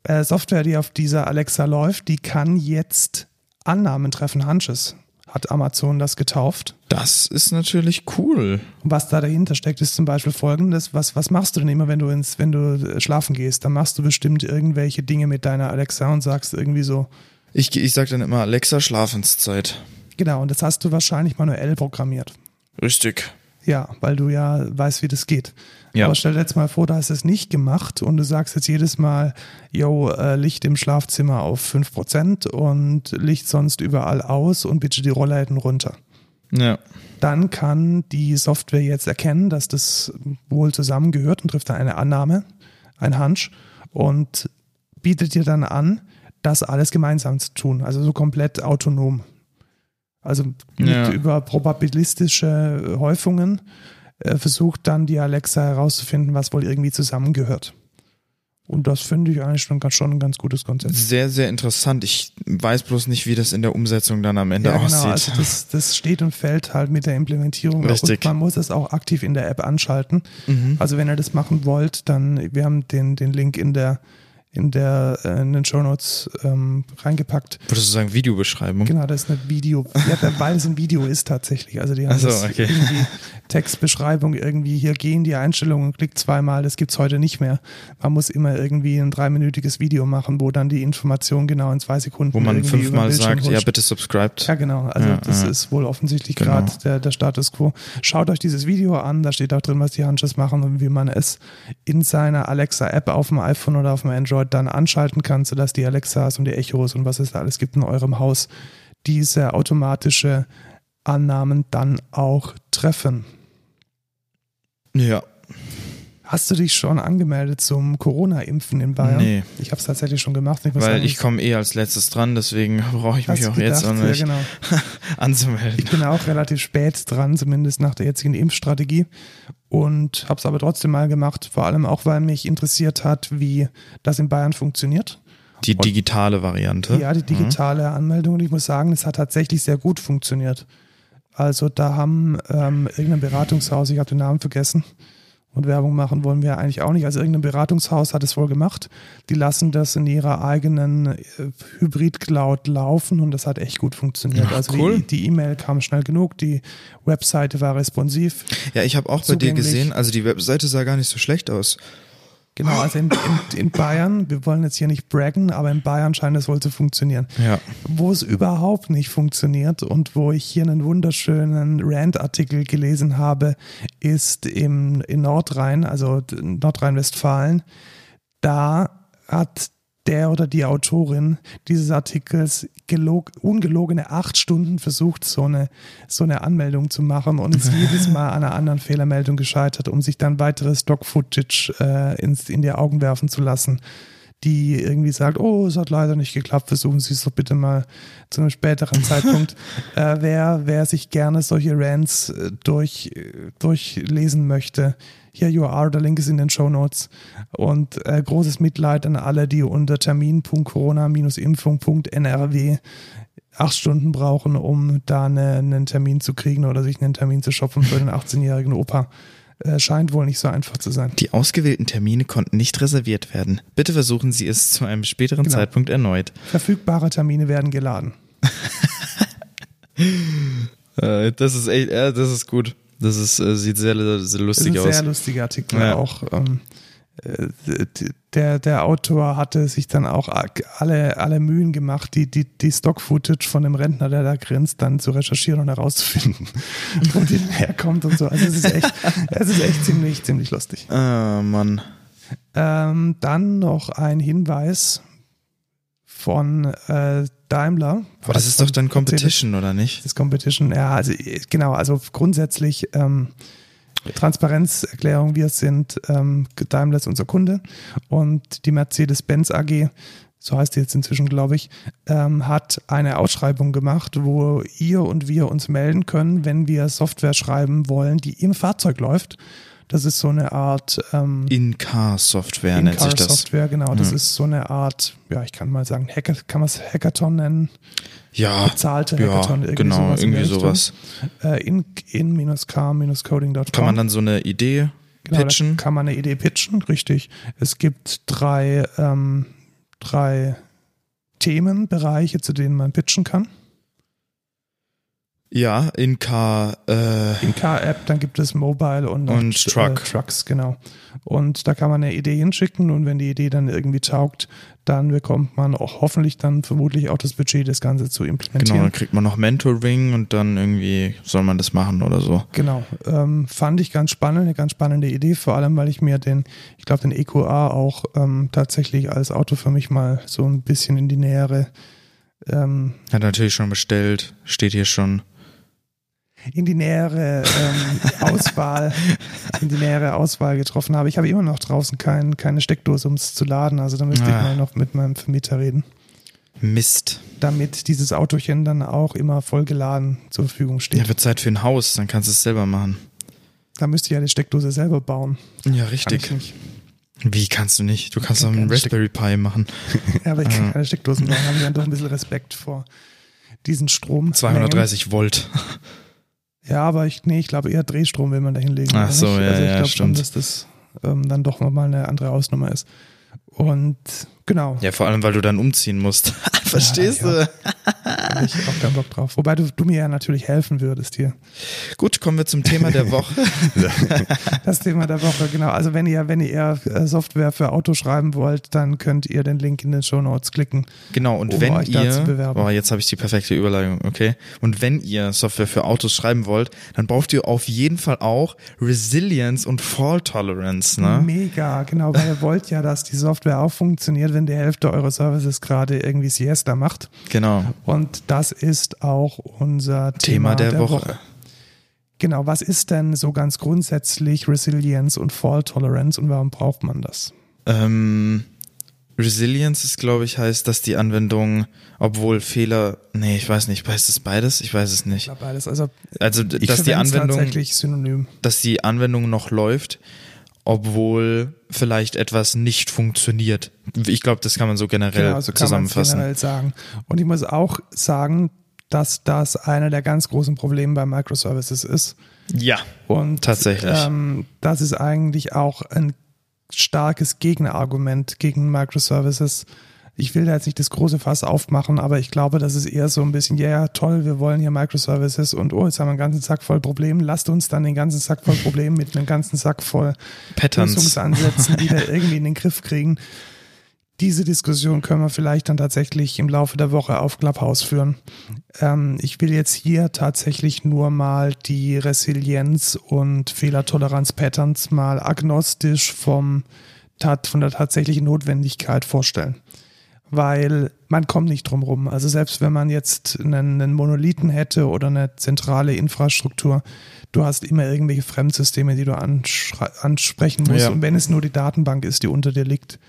äh, Software, die auf dieser Alexa läuft, die kann jetzt Annahmen treffen, Hunches. Hat Amazon das getauft. Das ist natürlich cool. Was da dahinter steckt, ist zum Beispiel folgendes. Was, was machst du denn immer, wenn du ins, wenn du äh, schlafen gehst? Dann machst du bestimmt irgendwelche Dinge mit deiner Alexa und sagst irgendwie so, Ich, ich sage dann immer Alexa Schlafenszeit. genau, und das hast du wahrscheinlich manuell programmiert. Richtig. Ja, weil du ja weißt, wie das geht. Ja. Aber stell dir jetzt mal vor, du hast es nicht gemacht und du sagst jetzt jedes Mal, yo, äh, Licht im Schlafzimmer auf 5% und Licht sonst überall aus und bitte die Rollläden runter. Ja. Dann kann die Software jetzt erkennen, dass das wohl zusammengehört und trifft dann eine Annahme, ein Hunch und bietet dir dann an, das alles gemeinsam zu tun. Also so komplett autonom. Also nicht Ja. über probabilistische Häufungen äh, versucht dann die Alexa herauszufinden, was wohl irgendwie zusammengehört. Und das finde ich eigentlich schon, ganz- schon ein ganz gutes Konzept. Sehr, sehr interessant. Ich weiß bloß nicht, wie das in der Umsetzung dann am Ende Ja, genau. aussieht. Also das, das steht und fällt halt mit der Implementierung. Richtig. Und man muss es auch aktiv in der App anschalten. Mhm. Also wenn ihr das machen wollt, dann, wir haben den, den Link in der, in der, äh, in den Show Notes ähm, reingepackt. Würdest du sagen Videobeschreibung? Genau, das ist eine Video, ja, weil es ein Video ist tatsächlich. Also die haben so, okay. irgendwie Textbeschreibung irgendwie hier gehen die Einstellungen, klickt zweimal, das gibt's heute nicht mehr. Man muss immer irgendwie ein dreiminütiges Video machen, wo dann die Information genau in zwei Sekunden Wo man fünfmal sagt, ja, bitte subscribed. Ja, genau. Also Ja, das ja. ist wohl offensichtlich Genau. gerade der, der Status quo. Schaut euch dieses Video an, da steht auch drin, was die Hunches machen und wie man es in seiner Alexa-App auf dem iPhone oder auf dem Android dann anschalten kann, sodass die Alexas und die Echos und was es da alles gibt in eurem Haus diese automatische Annahmen dann auch treffen. Ja. Hast du dich schon angemeldet zum Corona-Impfen in Bayern? Nee. Ich habe es tatsächlich schon gemacht. Ich Weil ich komme eh als letztes dran, deswegen brauche ich hast mich auch jetzt gedacht? auch Ja, genau. anzumelden. Ich bin auch relativ spät dran, zumindest nach der jetzigen Impfstrategie. Und habe es aber trotzdem mal gemacht, vor allem auch, weil mich interessiert hat, wie das in Bayern funktioniert. Die digitale Variante. Ja, die Mhm. digitale Anmeldung. Und ich muss sagen, es hat tatsächlich sehr gut funktioniert. Also da haben ähm, irgendein Beratungshaus, ich habe den Namen vergessen, und Werbung machen wollen wir eigentlich auch nicht. Also irgendein Beratungshaus hat es wohl gemacht. Die lassen das in ihrer eigenen äh, Hybrid-Cloud laufen und das hat echt gut funktioniert. Ach, also cool. die E-Mail kam schnell genug, die Webseite war responsiv. Ja, ich habe auch bei dir gesehen, also die Webseite sah gar nicht so schlecht aus. Genau, also in, in, in Bayern, wir wollen jetzt hier nicht braggen, aber in Bayern scheint es wohl zu funktionieren. Ja. Wo es überhaupt nicht funktioniert und wo ich hier einen wunderschönen Rand-Artikel gelesen habe, ist im, in Nordrhein, also Nordrhein-Westfalen. Da hat der oder die Autorin dieses Artikels gelog, ungelogene acht Stunden versucht, so eine, so eine Anmeldung zu machen und ist jedes Mal an einer anderen Fehlermeldung gescheitert, um sich dann weiteres Stock-Footage äh, ins, in die Augen werfen zu lassen die irgendwie sagt, oh, es hat leider nicht geklappt, versuchen Sie es doch bitte mal zu einem späteren Zeitpunkt. äh, wer, wer sich gerne solche Rants äh, durch, äh, durchlesen möchte, hier you are, der Link ist in den Show Notes. Und äh, großes Mitleid an alle, die unter termin.corona-impfung.nrw acht Stunden brauchen, um da eine, einen Termin zu kriegen oder sich einen Termin zu shoppen für den 18-jährigen Opa. Äh, scheint wohl nicht so einfach zu sein. Die ausgewählten Termine konnten nicht reserviert werden. Bitte versuchen Sie es zu einem späteren Genau. Zeitpunkt erneut. Verfügbare Termine werden geladen. Äh, das ist echt, ja, das ist gut. Das ist, äh, sieht sehr, sehr Das lustig sind aus. sehr lustige Artikel Ja. auch. Ähm, äh, der, der Autor hatte sich dann auch alle, alle Mühen gemacht, die, die, die Stock-Footage von dem Rentner, der da grinst, dann zu recherchieren und herauszufinden, wo die herkommt und so. Also es ist echt, es ist echt ziemlich, ziemlich lustig. Ah, Mann. Ähm, dann noch ein Hinweis von äh, Daimler. Aber das ist doch dann Competition, oder nicht? Das Competition, ja, also genau, also grundsätzlich ähm, Transparenzerklärung, wir sind ähm, Daimler ist unser Kunde und die Mercedes-Benz AG, so heißt die jetzt inzwischen, glaube ich, ähm, hat eine Ausschreibung gemacht, wo ihr und wir uns melden können, wenn wir Software schreiben wollen, die im Fahrzeug läuft. Das ist so eine Art ähm, In-Car-Software nennt sich das. Software, genau. Das Ja. ist so eine Art, ja, ich kann mal sagen, Hacker, kann man es Hackathon nennen? Ja, Bezahlte ja Hackathon, irgendwie genau, sowas in irgendwie sowas. Äh, in, in-car-coding.com. Kann man dann so eine Idee Genau, pitchen? Kann man eine Idee pitchen, richtig. Es gibt drei, ähm, drei Themenbereiche, zu denen man pitchen kann. Ja, In-Car, äh, In Car-App, dann gibt es Mobile und, Und Truck. Äh, Trucks, genau. Und da kann man eine Idee hinschicken und wenn die Idee dann irgendwie taugt, dann bekommt man auch hoffentlich dann vermutlich auch das Budget, das Ganze zu genau, implementieren. dann kriegt man noch Mentoring und dann irgendwie soll man das machen oder so. Genau, ähm, fand ich ganz spannend, eine ganz spannende Idee, vor allem weil ich mir den, ich glaube den EQA auch ähm, tatsächlich als Auto für mich mal so ein bisschen in die nähere, ähm, Hat natürlich schon bestellt, steht hier schon. In die nähere ähm, Auswahl, in die nähere Auswahl getroffen habe. Ich habe immer noch draußen kein, keine Steckdose, um es zu laden, also da müsste ich Ah. mal noch mit meinem Vermieter reden, Mist. damit dieses Autochen dann auch immer voll geladen zur Verfügung steht. Ja, wird Zeit für ein Haus, dann kannst du es selber machen. Da müsste ich ja die Steckdose selber bauen. Ja, Kann richtig. ich nicht. Wie kannst du nicht? Du kannst doch kann einen Raspberry Pi machen. Ja, aber ich kann Ah. keine Steckdosen bauen, habe ich dann doch ein bisschen Respekt vor diesen Strom. 230 Volt. Ja, aber ich, nee, ich glaube eher Drehstrom will man da hinlegen. Ach so, ja, also ich ja, glaube schon, dass das ähm, dann doch nochmal eine andere Ausnummer ist. Und genau, Ja, vor allem, weil du dann umziehen musst. Verstehst Ja, du? hab ich auch keinen Bock drauf. Wobei du, du mir ja natürlich helfen würdest hier. Gut, kommen wir zum Thema der Woche. Das Thema der Woche, genau. Also wenn ihr, wenn ihr äh, Software für Auto schreiben wollt, dann könnt ihr den Link in den Show Notes klicken. Genau, und Um wenn euch ihr, bewerben. jetzt habe ich die perfekte Überleitung, okay. Und wenn ihr Software für Autos schreiben wollt, dann braucht ihr auf jeden Fall auch Resilience und Fault Tolerance, ne? Mega, genau, weil ihr wollt ja, dass die Software auch funktioniert, wenn die Hälfte eurer Services gerade irgendwie Siesta macht. Genau. Und das ist auch unser Thema, Thema der, Woche. Genau, was ist denn so ganz grundsätzlich Resilience und Fault Tolerance und warum braucht man das? Ähm, Resilience ist, glaube ich, heißt, dass die Anwendung, obwohl Fehler, nee, ich weiß nicht, heißt es beides? Ich weiß es Ich nicht. glaube beides. Also Also, ich dass die Anwendung, tatsächlich synonym. dass die Anwendung noch läuft, obwohl vielleicht etwas nicht funktioniert. Ich glaube, das kann man so generell Genau, so kann zusammenfassen. generell sagen. Und ich muss auch sagen, dass das einer der ganz großen Probleme bei Microservices ist. Ja, Und Tatsächlich. Ähm, das ist eigentlich auch ein starkes Gegenargument gegen Microservices. Ich will da jetzt nicht das große Fass aufmachen, aber ich glaube, das ist eher so ein bisschen, ja, yeah, toll, wir wollen hier Microservices und oh, jetzt haben wir einen ganzen Sack voll Problemen. Lasst uns dann den ganzen Sack voll Problemen mit einem ganzen Sack voll Patterns. Lösungsansätzen wieder irgendwie in den Griff kriegen. Diese Diskussion können wir vielleicht dann tatsächlich im Laufe der Woche auf Clubhouse führen. Ähm, ich will jetzt hier tatsächlich nur mal die Resilienz und Fehlertoleranz-Patterns mal agnostisch vom, von der tatsächlichen Notwendigkeit vorstellen. Weil man kommt nicht drum rum. Also selbst wenn man jetzt einen, einen Monolithen hätte oder eine zentrale Infrastruktur, du hast immer irgendwelche Fremdsysteme, die du ansprechen musst. Ja. Und wenn es nur die Datenbank ist, die unter dir liegt,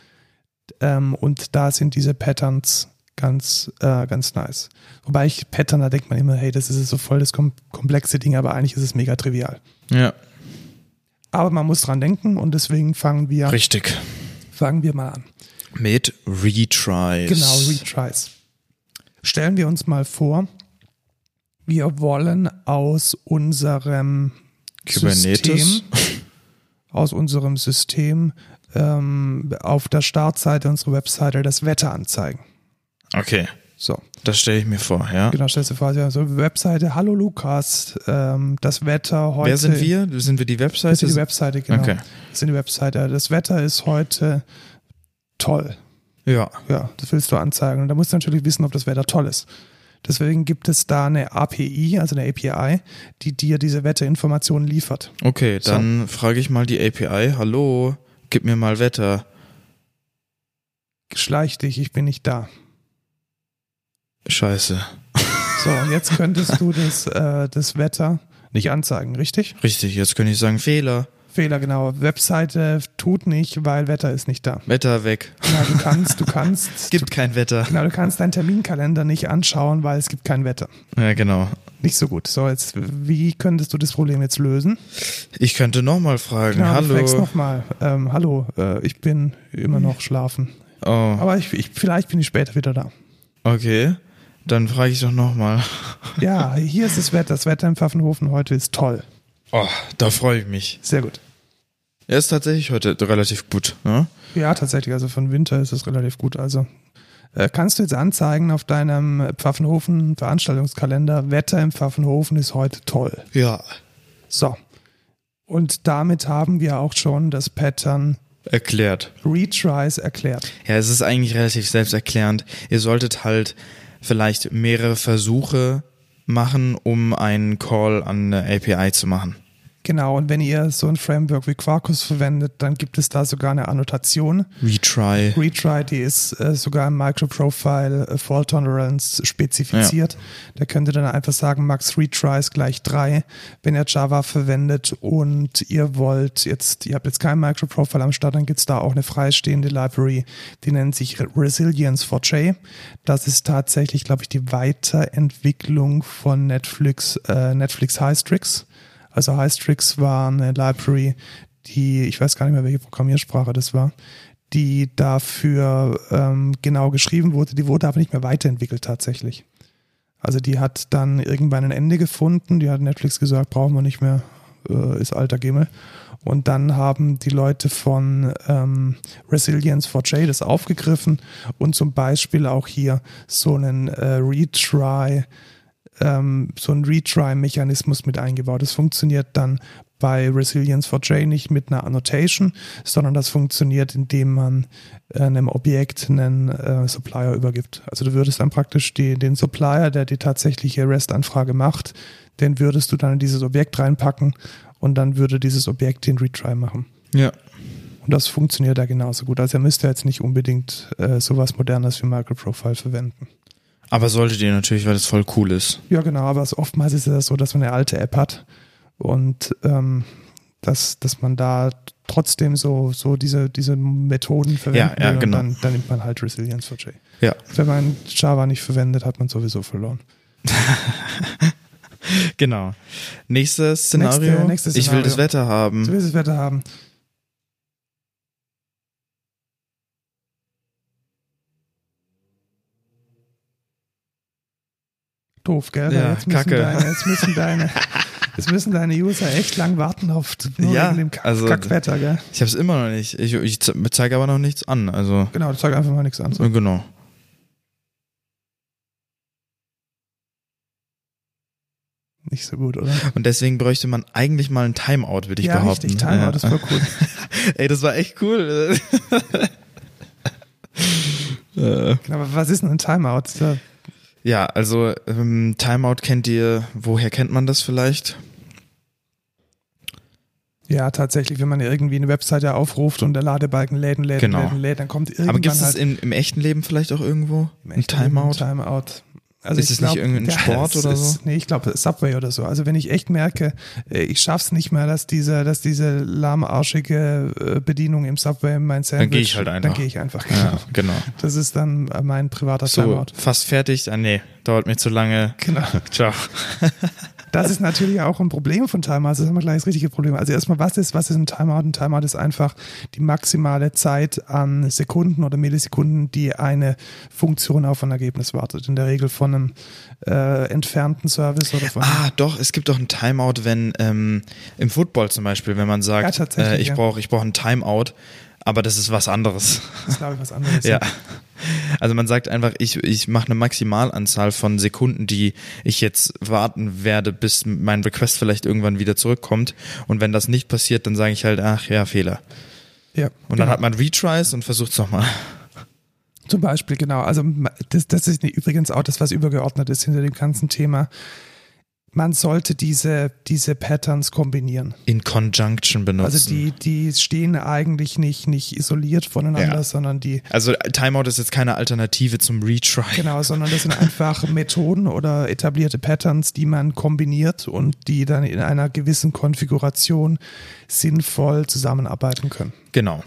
ähm, und da sind diese Patterns ganz, äh, ganz nice. Wobei ich Pattern, da denkt man immer, hey, das ist so voll das kom komplexe Ding, aber eigentlich ist es mega trivial. Ja, Aber man muss dran denken und deswegen fangen wir, richtig. fangen wir mal an. Mit Retries. Genau, Retries. Stellen wir uns mal vor, wir wollen aus unserem Kubernetes. System, aus unserem System ähm, auf der Startseite unserer Webseite das Wetter anzeigen. Okay, So, das stelle ich mir vor, ja. genau, stellst du vor, ja, so Webseite, hallo Lukas, ähm, das Wetter heute. Wer sind wir? Sind wir die Das Webseite? ist die Webseite, genau. Okay. Das ist die Webseite. Das Wetter ist heute toll. Ja, Ja, das willst du anzeigen. Und da musst du natürlich wissen, ob das Wetter toll ist. Deswegen gibt es da eine API, also eine API, die dir diese Wetterinformationen liefert. okay, So. dann frage ich mal die API. Hallo, gib mir mal Wetter. Schleich dich, ich bin nicht da. Scheiße. So, und jetzt könntest du das, äh, das Wetter nicht anzeigen, richtig? Richtig, jetzt könnte ich sagen Fehler. Fehler, genau. Webseite tut nicht, weil Wetter ist nicht da. Wetter weg. Genau, du kannst, du kannst, Es gibt kein Wetter. genau, du kannst deinen Terminkalender nicht anschauen, weil es gibt kein Wetter. Ja, genau. Nicht so gut. So, jetzt, wie könntest du das Problem jetzt lösen? Ich könnte nochmal fragen. Genau, du Hallo. nochmal. Ähm, hallo, äh, ich bin immer noch schlafen. Oh, Aber ich, ich, vielleicht bin ich später wieder da. okay. Dann frage ich doch nochmal. Ja, hier ist das Wetter. Das Wetter im Pfaffenhofen heute ist toll. Oh, da freue ich mich. Sehr gut. Er ist tatsächlich heute relativ gut. Ne? Ja, tatsächlich. Also von Winter ist es relativ gut. Also äh, kannst du jetzt anzeigen auf deinem Pfaffenhofen Veranstaltungskalender, Wetter im Pfaffenhofen ist heute toll. Ja. So. Und damit haben wir auch schon das Pattern Erklärt. Retries erklärt. Ja, es ist eigentlich relativ selbsterklärend. Ihr solltet halt vielleicht mehrere Versuche machen, um einen Call an eine API zu machen. Genau, und wenn ihr so ein Framework wie Quarkus verwendet, dann gibt es da sogar eine Annotation. Retry. Retry, die ist äh, sogar im Microprofile äh, Fault Tolerance spezifiziert. Da könnt ihr dann einfach sagen, max Retries gleich drei, wenn ihr Java verwendet und ihr wollt jetzt, ihr habt jetzt kein Microprofile am Start, dann gibt's da auch eine freistehende Library, die nennt sich Re- Resilience for J. Das ist tatsächlich, glaube ich, die Weiterentwicklung von Netflix, äh, Netflix Hystrix. Also Hystrix war eine Library, die, ich weiß gar nicht mehr, welche Programmiersprache das war, die dafür ähm, genau geschrieben wurde. Die wurde aber nicht mehr weiterentwickelt tatsächlich. Also die hat dann irgendwann ein Ende gefunden. Die hat Netflix gesagt, brauchen wir nicht mehr, äh, ist alter Gimmel. Und dann haben die Leute von ähm, Resilience 4J das aufgegriffen und zum Beispiel auch hier so einen äh, Retry ähm, so ein Retry-Mechanismus mit eingebaut. Das funktioniert dann bei Resilience 4J nicht mit einer Annotation, sondern das funktioniert, indem man äh, einem Objekt einen äh, Supplier übergibt. Also du würdest dann praktisch die, den Supplier, der die tatsächliche REST-Anfrage macht, den würdest du dann in dieses Objekt reinpacken und dann würde dieses Objekt den Retry machen. Ja. Und das funktioniert da genauso gut. Also ihr müsst ja jetzt nicht unbedingt äh, sowas Modernes wie Microprofile verwenden. Aber solltet ihr natürlich, weil das voll cool ist. Ja, genau, aber es, oftmals ist es ja so, dass man eine alte App hat und ähm, dass, dass man da trotzdem so, so diese, diese Methoden verwenden Ja, ja, will genau. dann, dann nimmt man halt Resilience 4J. Ja. Wenn man Java nicht verwendet, hat man sowieso verloren. Genau. Nächstes Szenario. nächstes Ich will Szenario. das Wetter haben. willst das Wetter haben. Doof, gell? Ja, jetzt, müssen Kacke. Deine, jetzt müssen deine, jetzt müssen deine User echt lang warten auf Ja, dem Kack also- Kackwetter, gell? Ich habe es immer noch nicht. Ich, ich zeige aber noch nichts an. Also, Genau, das zeigt einfach mal nichts an. So. genau. Nicht so gut, oder? Und deswegen bräuchte man eigentlich mal ein Timeout, würde ich ja, behaupten. richtig, Timeout, ja. das war cool. Ey, das war echt cool. Genau, aber was ist denn ein Timeout? Ja, also ähm, Timeout kennt ihr, woher kennt man das vielleicht? ja, tatsächlich, wenn man irgendwie eine Webseite aufruft und der Ladebalken lädt und lädt Genau. lädt lädt, dann kommt irgendwann Aber gibt es halt in, im echten Leben vielleicht auch irgendwo? im Ein Timeout? ein Timeout. Also Ist es nicht glaub, irgendein Sport es oder so? Ist, nee, ich glaube Subway oder so. Also wenn ich echt merke, äh, ich schaff's nicht mehr, dass diese, dass diese lahmarschige äh, Bedienung im Subway mein Sandwich, geh ich halt einfach. Dann gehe ich einfach. Ja, genau. Das ist dann äh, mein privater So, Timeout. fast fertig. Ah, nee, dauert mir zu lange. Genau. Ciao. Das ist natürlich auch ein Problem von Timeouts. Das haben wir gleich das richtige Problem. Also erstmal, was ist, was ist ein Timeout? Ein Timeout ist einfach die maximale Zeit an Sekunden oder Millisekunden, die eine Funktion auf ein Ergebnis wartet. In der Regel von einem äh, entfernten Service oder von Ah, doch, es gibt doch ein Timeout, wenn ähm, im Football zum Beispiel, wenn man Ja, sagt, tatsächlich, äh, ich ja. brauche ich brauch ein Timeout, aber das ist was anderes. das ist, glaube ich, was anderes. Ja. Also man sagt einfach, ich, ich mache eine Maximalanzahl von Sekunden, die ich jetzt warten werde, bis mein Request vielleicht irgendwann wieder zurückkommt. Und wenn das nicht passiert, dann sage ich halt, ach ja, Fehler. ja. Und dann hat man Retries und versucht es nochmal. Zum Beispiel, genau. Also das, das ist übrigens auch das, was übergeordnet ist hinter dem ganzen Thema. Man sollte diese, diese Patterns kombinieren. In Conjunction benutzen. Also die, die stehen eigentlich nicht, nicht isoliert voneinander, Ja. sondern die, also Timeout ist jetzt keine Alternative zum Retry. genau, sondern das sind einfach Methoden oder etablierte Patterns, die man kombiniert und die dann in einer gewissen Konfiguration sinnvoll zusammenarbeiten können. Genau.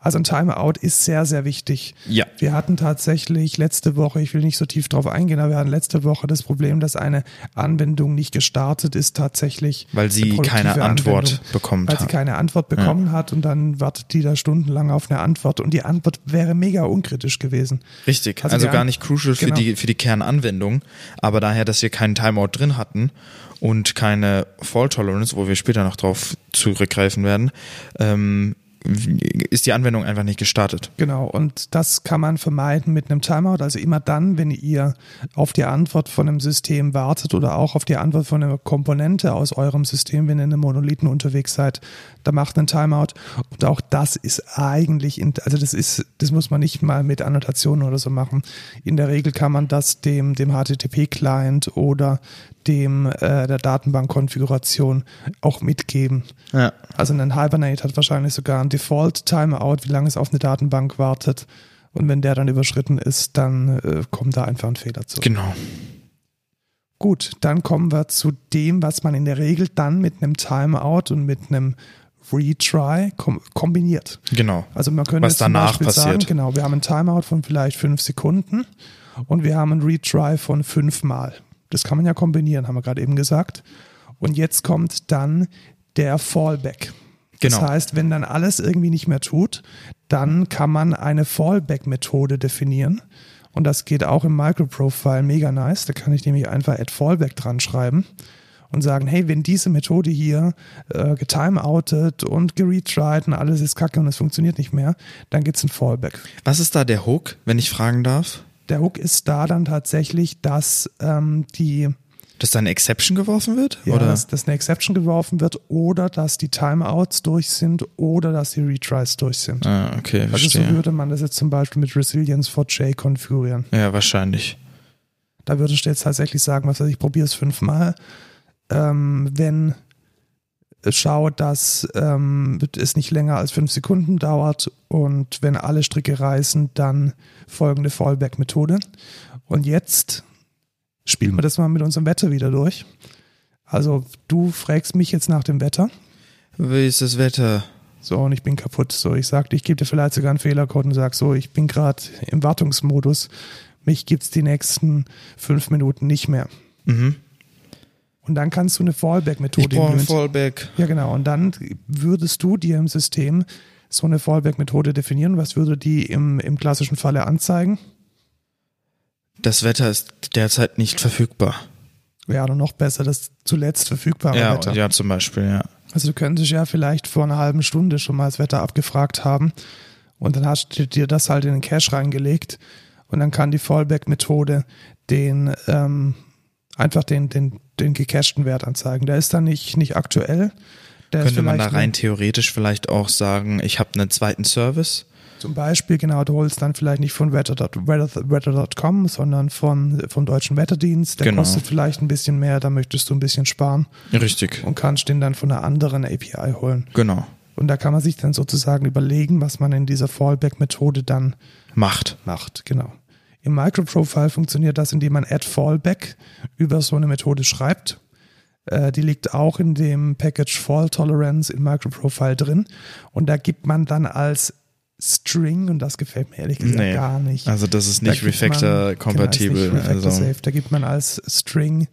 Also ein Timeout ist sehr, sehr wichtig. Ja. Wir hatten tatsächlich letzte Woche, ich will nicht so tief drauf eingehen, aber wir hatten letzte Woche das Problem, dass eine Anwendung nicht gestartet ist tatsächlich. Weil sie keine Antwort Anwendung, bekommen Weil sie hat. keine Antwort bekommen hat und dann wartet die da stundenlang auf eine Antwort und die Antwort wäre mega unkritisch gewesen. Richtig, Also also, gar nicht crucial für, genau. die, für die Kernanwendung, aber daher, dass wir keinen Timeout drin hatten und keine Fault Tolerance, wo wir später noch drauf zurückgreifen werden, ähm, ist die Anwendung einfach nicht gestartet. Genau, und das kann man vermeiden mit einem Timeout. Also immer dann, wenn ihr auf die Antwort von einem System wartet oder auch auf die Antwort von einer Komponente aus eurem System, wenn ihr in einem Monolithen unterwegs seid, da macht einen Timeout. Und auch das ist eigentlich, in, also das ist, das muss man nicht mal mit Annotationen oder so machen. In der Regel kann man das dem, dem HTTP-Client oder dem äh, der Datenbankkonfiguration auch mitgeben. Ja. Also ein Hibernate hat wahrscheinlich sogar ein Default-Timeout, wie lange es auf eine Datenbank wartet. Und wenn der dann überschritten ist, dann äh, kommt da einfach ein Fehler zu. Genau. Gut, dann kommen wir zu dem, was man in der Regel dann mit einem Timeout und mit einem Retry kom kombiniert. Genau. Also man könnte Was jetzt zum danach Beispiel passiert. sagen, genau, wir haben ein Timeout von vielleicht fünf Sekunden und wir haben ein Retry von fünfmal. Das kann man ja kombinieren, haben wir gerade eben gesagt. Und jetzt kommt dann der Fallback. Genau. Das heißt, wenn dann alles irgendwie nicht mehr tut, dann kann man eine Fallback-Methode definieren. Und das geht auch im Microprofile mega nice. Da kann ich nämlich einfach add Fallback dran schreiben und sagen, hey, wenn diese Methode hier äh, getimeoutet und geretried und alles ist kacke und es funktioniert nicht mehr, dann gibt's ein Fallback. Was ist da der Hook, wenn ich fragen darf? Der Hook ist da dann tatsächlich, dass ähm, die Dass da eine Exception geworfen wird? ja, Oder? dass, dass eine Exception geworfen wird oder dass die Timeouts durch sind oder dass die Retries durch sind. Ah, okay, Also so verstehe. würde man das jetzt zum Beispiel mit Resilience for J konfigurieren. ja, wahrscheinlich. Da würde ich jetzt tatsächlich sagen, was weiß ich, probiere es fünfmal. Ähm, wenn schaut, dass ähm, es nicht länger als fünf Sekunden dauert und wenn alle Stricke reißen, dann folgende Fallback-Methode. Und jetzt spielen wir das mal mit unserem Wetter wieder durch. Also du fragst mich jetzt nach dem Wetter. Wie ist das Wetter? So, und ich bin kaputt. So, ich sagte, ich gebe dir vielleicht sogar einen Fehlercode und sag so, ich bin gerade im Wartungsmodus. Mich gibt's die nächsten fünf Minuten nicht mehr. Mhm. Und dann kannst du eine Fallback-Methode implementieren. Fallback. Ja, genau. Und dann würdest du dir im System so eine Fallback-Methode definieren. Was würde die im, im klassischen Falle anzeigen? Das Wetter ist derzeit nicht verfügbar. Ja, oder noch besser, das zuletzt verfügbare Ja, Wetter. ja, zum Beispiel, ja. Also du könntest ja vielleicht vor einer halben Stunde schon mal das Wetter abgefragt haben und dann hast du dir das halt in den Cache reingelegt und dann kann die Fallback-Methode den ähm, einfach den, den, den gecachten Wert anzeigen. Der ist dann nicht, nicht aktuell. Der Könnte man da rein theoretisch vielleicht auch sagen, ich habe einen zweiten Service? Zum Beispiel, genau, du holst dann vielleicht nicht von wetter.com, weather.com, sondern von, vom deutschen Wetterdienst. Der Genau. kostet vielleicht ein bisschen mehr, da möchtest du ein bisschen sparen Richtig. und kannst den dann von einer anderen API holen. Genau. Und da kann man sich dann sozusagen überlegen, was man in dieser Fallback-Methode dann Macht. macht. Genau. Im Microprofile funktioniert das, indem man add Fallback über so eine Methode schreibt. Äh, die liegt auch in dem Package Fall Tolerance in Microprofile drin. Und da gibt man dann als String, und das gefällt mir ehrlich gesagt Nee. gar nicht. Also das ist Da nicht man- Refactor-kompatibel. Genau, nicht Refactor also. Da gibt man als String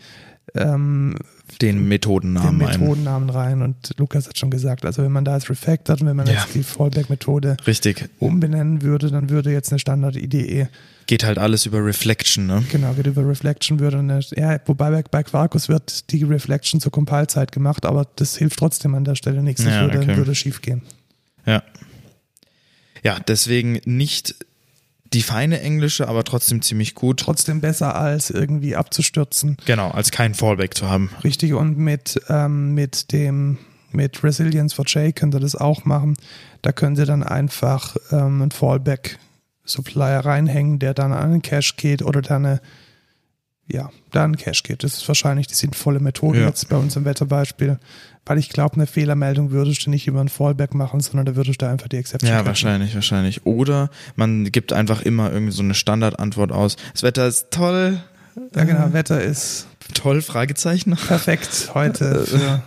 ähm, den den Methodennamen ein. Methodennamen rein. Und Lukas hat schon gesagt, also wenn man da als refactored und wenn man Ja. jetzt die Fallback-Methode Richtig. umbenennen würde, dann würde jetzt eine Standard-IDE Geht halt alles über Reflection, ne? Genau, geht über Reflection würde eine, ja, wobei bei, bei Quarkus wird die Reflection zur Compile-Zeit gemacht, aber das hilft trotzdem an der Stelle nichts. Das Ja, würde, okay. würde schief gehen. Ja. Ja, deswegen nicht die feine englische, aber trotzdem ziemlich gut. Trotzdem besser als irgendwie abzustürzen. Genau, als kein Fallback zu haben. Richtig, und mit, ähm, mit dem, mit Resilience for J könnt ihr das auch machen. Da könnt ihr dann einfach ähm, einen Fallback-Supplier reinhängen, der dann an den Cache geht oder dann eine, ja, da an den Cache geht. Das ist wahrscheinlich die sinnvolle Methode Ja. jetzt bei uns im Wetterbeispiel. Weil ich glaube, eine Fehlermeldung würdest du nicht über einen Fallback machen, sondern da würdest du einfach die Exception Ja, wahrscheinlich, wahrscheinlich. Oder man gibt einfach immer irgendwie so eine Standardantwort aus. Das Wetter ist toll. Ja, genau. Wetter ist Toll, Fragezeichen. perfekt heute für,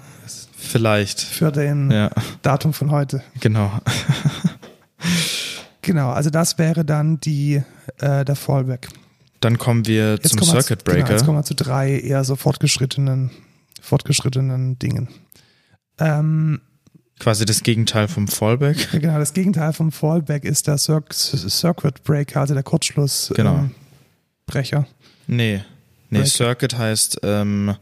Vielleicht. für den Ja, Datum von heute. genau. Genau, also das wäre dann die, äh, der Fallback. Dann kommen wir Jetzt zum kommen Circuit zu, genau, jetzt Breaker. kommen wir zu drei eher so fortgeschrittenen, fortgeschrittenen Dingen. Ähm, Quasi das Gegenteil vom Fallback. genau, das Gegenteil vom Fallback ist der Cir Circuit Breaker, also der Kurzschlussbrecher. Genau. Ähm, Brecher. Nee. Nee, Breaker. Circuit heißt ähm,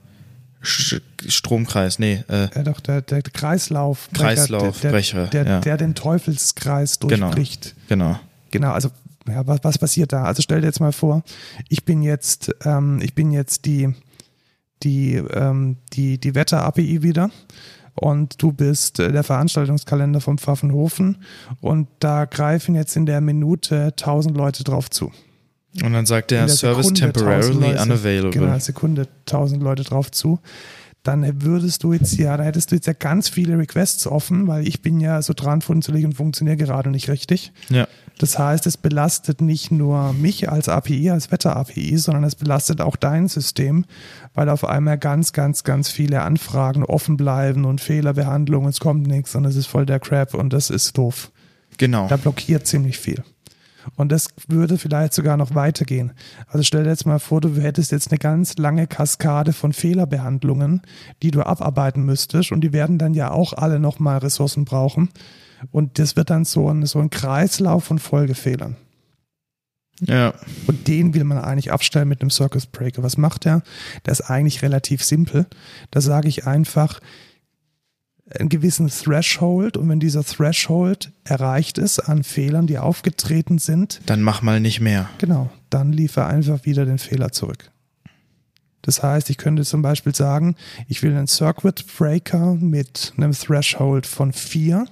Sch Stromkreis. Nee, äh, ja, doch, der, der Kreislauf. Kreislaufbrecher, Der, der, ja. der den Teufelskreis Genau. durchbricht. genau. Genau, also ja, was, was passiert da? Also stell dir jetzt mal vor, ich bin jetzt, ähm, ich bin jetzt die, die, ähm, die, die Wetter-API wieder und du bist äh, der Veranstaltungskalender vom Pfaffenhofen und da greifen jetzt in der Minute 1000 Leute drauf zu. Und dann sagt der der Service Sekunde 1000 temporarily Leute. unavailable. Genau, Sekunde 1000 Leute drauf zu. Dann würdest du jetzt ja, da hättest du jetzt ja ganz viele Requests offen, weil ich bin ja so dran funzelig und funktioniere gerade nicht richtig. Ja. Das heißt, es belastet nicht nur mich als API, als Wetter-API, sondern es belastet auch dein System, weil auf einmal ganz, ganz, ganz viele Anfragen offen bleiben und Fehlerbehandlung, es kommt nichts und es ist voll der Crap und das ist doof. Genau. Da blockiert ziemlich viel. Und das würde vielleicht sogar noch weitergehen. Also stell dir jetzt mal vor, du hättest jetzt eine ganz lange Kaskade von Fehlerbehandlungen, die du abarbeiten müsstest und die werden dann ja auch alle nochmal Ressourcen brauchen. Und das wird dann so ein, so ein Kreislauf von Folgefehlern. Ja. Und den will man eigentlich abstellen mit einem Circus Breaker. Was macht der? Der ist eigentlich relativ simpel. Da sage ich einfach einen gewissen Threshold und wenn dieser Threshold erreicht ist an Fehlern, die aufgetreten sind, Dann mach mal nicht mehr. genau, dann liefer einfach wieder den Fehler zurück. Das heißt, ich könnte zum Beispiel sagen, ich will einen Circuit Breaker mit einem Threshold von vier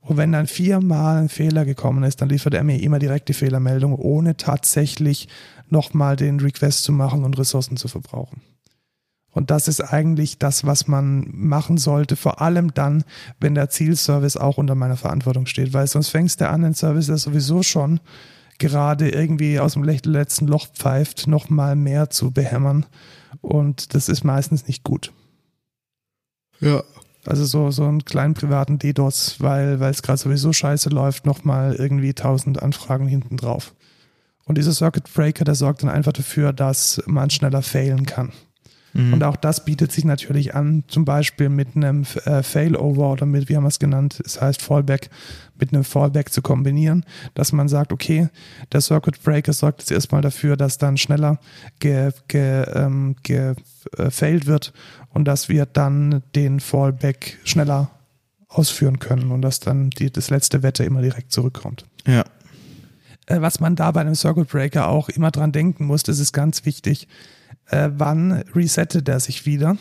und wenn dann viermal ein Fehler gekommen ist, dann liefert er mir immer direkt die Fehlermeldung, ohne tatsächlich nochmal den Request zu machen und Ressourcen zu verbrauchen. Und das ist eigentlich das, was man machen sollte, vor allem dann, wenn der Zielservice auch unter meiner Verantwortung steht, weil sonst fängst du an, den Service, der sowieso schon gerade irgendwie aus dem letzten Loch pfeift, nochmal mehr zu behämmern. Und das ist meistens nicht gut. Ja. Also so, so einen kleinen privaten DDoS, weil weil es gerade sowieso scheiße läuft, nochmal irgendwie tausend Anfragen hinten drauf. Und dieser Circuit Breaker, der sorgt dann einfach dafür, dass man schneller failen kann. Mhm. Und auch das bietet sich natürlich an, zum Beispiel mit einem äh, Failover oder mit, wie haben wir es genannt, es heißt Fallback, mit einem Fallback zu kombinieren, dass man sagt, okay, der Circuit Breaker sorgt jetzt erstmal dafür, dass dann schneller gefailt ge, ähm, ge, äh, wird und dass wir dann den Fallback schneller ausführen können und dass dann die, das letzte Wetter immer direkt zurückkommt. Ja. Äh, was man da bei einem Circuit Breaker auch immer dran denken muss, das ist ganz wichtig, äh, wann resettet er sich wieder?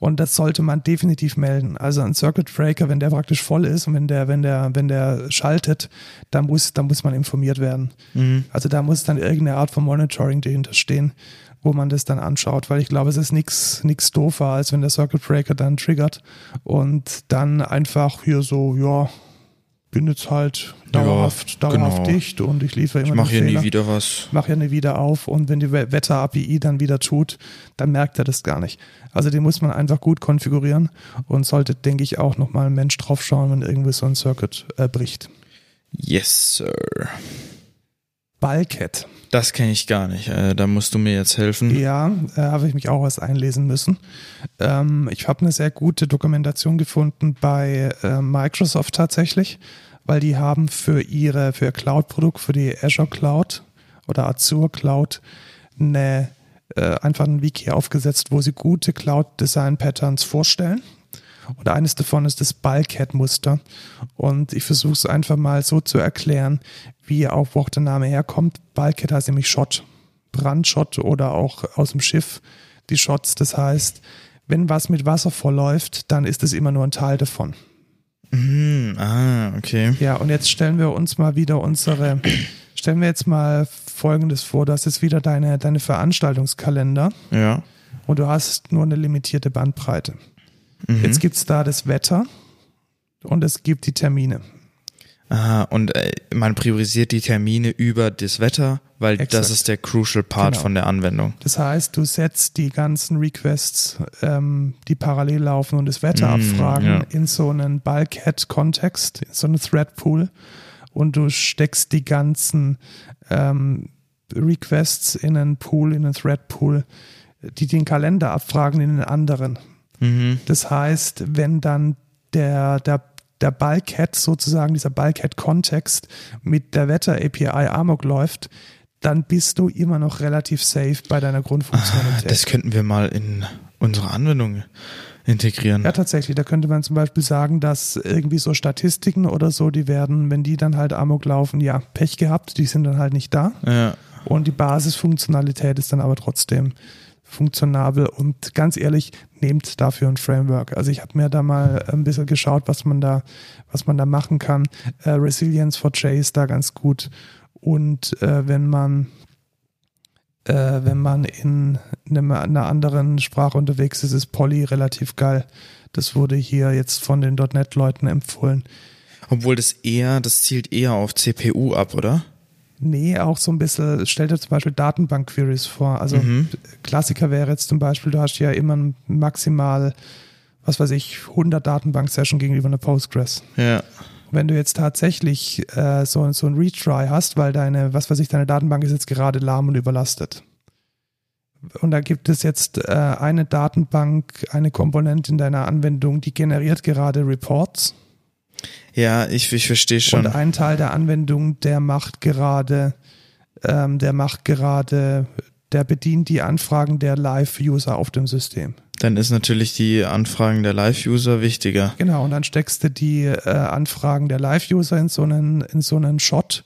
Und das sollte man definitiv melden. Also ein Circuit Breaker, wenn der praktisch voll ist und wenn der, wenn der, wenn der schaltet, dann muss, dann muss man informiert werden. Mhm. Also da muss dann irgendeine Art von Monitoring dahinter stehen, wo man das dann anschaut, weil ich glaube, es ist nichts nichts doofer, als wenn der Circuit Breaker dann triggert und dann einfach hier so, ja, bin jetzt halt dauerhaft, ja, dauerhaft genau. dicht und ich liefere immer Ich mache hier Fehler. nie wieder was. Mache ja nie wieder auf und wenn die Wetter-API dann wieder tut, dann merkt er das gar nicht. Also den muss man einfach gut konfigurieren und sollte, denke ich, auch nochmal ein Mensch drauf schauen, wenn irgendwie so ein Circuit äh, bricht. Yes, Sir. Bulkhead. Das kenne ich gar nicht. Äh, da musst du mir jetzt helfen. Ja, äh, habe ich mich auch was einlesen müssen. Ähm, ich habe eine sehr gute Dokumentation gefunden bei äh, Microsoft tatsächlich, weil die haben für ihre für Cloud-Produkt, für die Azure Cloud oder Azure Cloud eine, äh, einfach ein Wiki aufgesetzt, wo sie gute Cloud-Design-Patterns vorstellen. Und eines davon ist das Bulkhead-Muster. Und ich versuche es einfach mal so zu erklären, wie auch, wo der Name herkommt. Bulkhead heißt nämlich Shot, Brandshot oder auch aus dem Schiff die Shots. Das heißt, wenn was mit Wasser vorläuft, dann ist es immer nur ein Teil davon. Mm, ah, okay. Ja, und jetzt stellen wir uns mal wieder unsere, stellen wir jetzt mal Folgendes vor. Du hast jetzt wieder deine, deine Veranstaltungskalender. Ja. Und du hast nur eine limitierte Bandbreite. Mhm. Jetzt gibt es da das Wetter und es gibt die Termine. Aha, und äh, man priorisiert die Termine über das Wetter, weil Exakt. das ist der crucial Part genau. von der Anwendung. Das heißt, du setzt die ganzen Requests, ähm, die parallel laufen und das Wetter mm, abfragen, ja. in so einen Bulkhead-Kontext, in so einen Thread-Pool und du steckst die ganzen ähm, Requests in einen Pool, in einen Thread-Pool, die den Kalender abfragen in den anderen. Mhm. Das heißt, wenn dann der, der, der Bulkhead sozusagen, dieser Bulkhead-Kontext mit der Wetter-API Amok läuft, dann bist du immer noch relativ safe bei deiner Grundfunktionalität. Ah, das könnten wir mal in unsere Anwendung integrieren. Ja, tatsächlich. Da könnte man zum Beispiel sagen, dass irgendwie so Statistiken oder so, die werden, wenn die dann halt Amok laufen, ja, Pech gehabt, die sind dann halt nicht da. Ja. Und die Basisfunktionalität ist dann aber trotzdem funktionabel und ganz ehrlich, nehmt dafür ein Framework. Also ich habe mir da mal ein bisschen geschaut, was man da, was man da machen kann. Äh, Resilience for J ist da ganz gut. Und äh, wenn man äh, wenn man in einer anderen Sprache unterwegs ist, ist Poly relativ geil. Das wurde hier jetzt von den .NET-Leuten empfohlen. Obwohl das eher, das zielt eher auf CPU ab, oder? Nee, auch so ein bisschen, stellt dir zum Beispiel Datenbank-Queries vor. Also mhm. Klassiker wäre jetzt zum Beispiel, du hast ja immer maximal, was weiß ich, 100 Datenbank-Session gegenüber einer Postgres. Ja. Wenn du jetzt tatsächlich äh, so, so ein Retry hast, weil deine, was weiß ich, deine Datenbank ist jetzt gerade lahm und überlastet. Und da gibt es jetzt äh, eine Datenbank, eine Komponente in deiner Anwendung, die generiert gerade Reports ja, ich, ich verstehe schon. Und ein Teil der Anwendung, der macht gerade, ähm, der macht gerade, der bedient die Anfragen der Live-User auf dem System. Dann ist natürlich die Anfragen der Live-User wichtiger. Genau, und dann steckst du die äh, Anfragen der Live-User in so einen, in so einen Shot,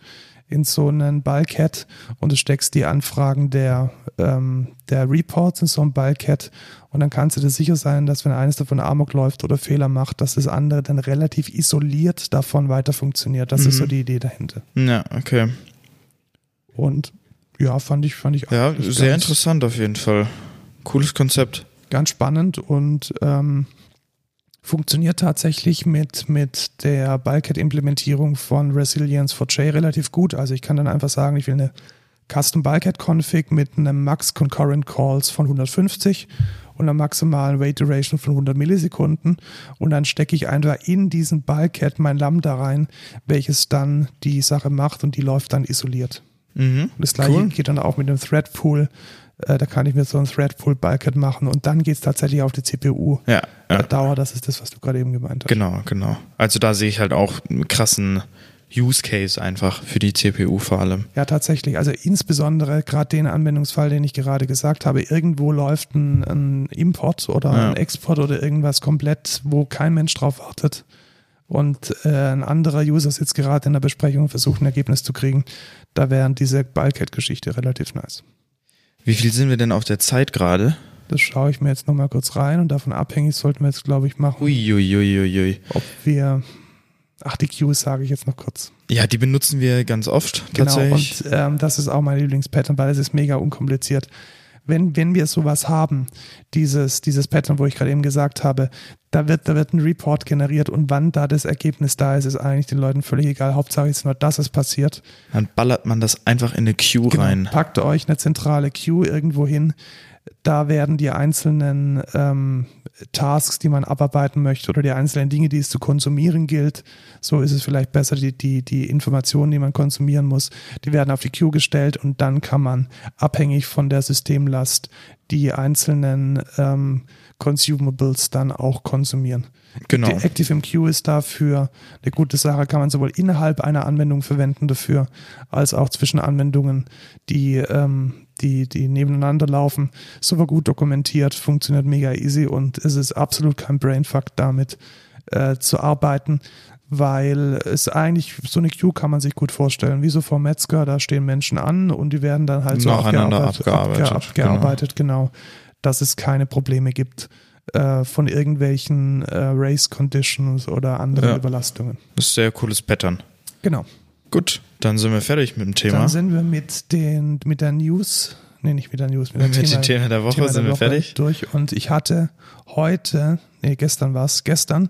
in so einen Bulkhead und du steckst die Anfragen der, ähm, der Reports in so einen Bulkhead und dann kannst du dir sicher sein, dass wenn eines davon Amok läuft oder Fehler macht, dass das andere dann relativ isoliert davon weiter funktioniert. Das mhm. ist so mhm. die Idee dahinter. Ja, okay. Und ja, fand ich, fand ich Ja, sehr interessant auf jeden Fall. Cooles Konzept. Ganz spannend und ähm, funktioniert tatsächlich mit, mit der Bulkhead-Implementierung von Resilience for J relativ gut. Also ich kann dann einfach sagen, ich will eine Custom Bulkhead Config mit einem Max Concurrent Calls von 150 und einer maximalen Wait Duration von 100 Millisekunden. Und dann stecke ich einfach in diesen Bulkhead mein Lambda rein, welches dann die Sache macht und die läuft dann isoliert. Mhm. Das gleiche cool. geht dann auch mit dem Thread Pool Äh, da kann ich mir so ein Threadful Bulkhead machen und dann geht es tatsächlich auf die CPU. Ja, ja. Dauer, das ist das, was du gerade eben gemeint hast. Genau, genau. Also da sehe ich halt auch einen krassen Use Case einfach für die CPU vor allem. Ja, tatsächlich. Also insbesondere gerade den Anwendungsfall, den ich gerade gesagt habe. Irgendwo läuft ein, ein Import oder Ja. ein Export oder irgendwas komplett, wo kein Mensch drauf wartet. Und äh, ein anderer User sitzt gerade in der Besprechung und versucht ein Ergebnis zu kriegen. Da wäre diese Bulkhead-Geschichte relativ nice. Wie viel sind wir denn auf der Zeit gerade? Das schaue ich mir jetzt nochmal kurz rein und davon abhängig sollten wir jetzt, glaube ich, machen, Uiuiuiui. ob wir. Ach, die Queues sage ich jetzt noch kurz. Ja, die benutzen wir ganz oft Genau, tatsächlich. und ähm, das ist auch mein Lieblingspattern, weil es ist mega unkompliziert. Wenn, wenn wir sowas haben, dieses, dieses Pattern, wo ich gerade eben gesagt habe, da wird, da wird ein Report generiert und wann da das Ergebnis da ist, ist eigentlich den Leuten völlig egal. Hauptsache ist nur, dass es passiert. Dann ballert man das einfach in eine Queue Genau. rein. Packt euch eine zentrale Queue irgendwo hin. Da werden die einzelnen ähm, Tasks, die man abarbeiten möchte oder die einzelnen Dinge, die es zu konsumieren gilt, so ist es vielleicht besser, die, die, die Informationen, die man konsumieren muss, die werden auf die Queue gestellt und dann kann man abhängig von der Systemlast die einzelnen ähm, Consumables dann auch konsumieren. Genau. Die ActiveMQ ist dafür eine gute Sache, kann man sowohl innerhalb einer Anwendung verwenden dafür, als auch zwischen Anwendungen, die, ähm, die, die nebeneinander laufen. Super gut dokumentiert, funktioniert mega easy und es ist absolut kein Brainfuck damit äh, zu arbeiten, weil es eigentlich, so eine Queue kann man sich gut vorstellen, wie so vor Metzger, da stehen Menschen an und die werden dann halt so Nacheinander abgearbeitet, abgearbeitet, abge, abgearbeitet genau. dass es keine Probleme gibt äh, von irgendwelchen äh, Race Conditions oder anderen Ja. Überlastungen. Das ist ein sehr cooles Pattern. Genau. Gut, dann sind wir fertig mit dem Thema. Dann sind wir mit den mit der News, nee, nicht mit der News, mit, der Mit den Themen der Woche Thema sind wir fertig. durch und ich hatte heute, nee, gestern war es, gestern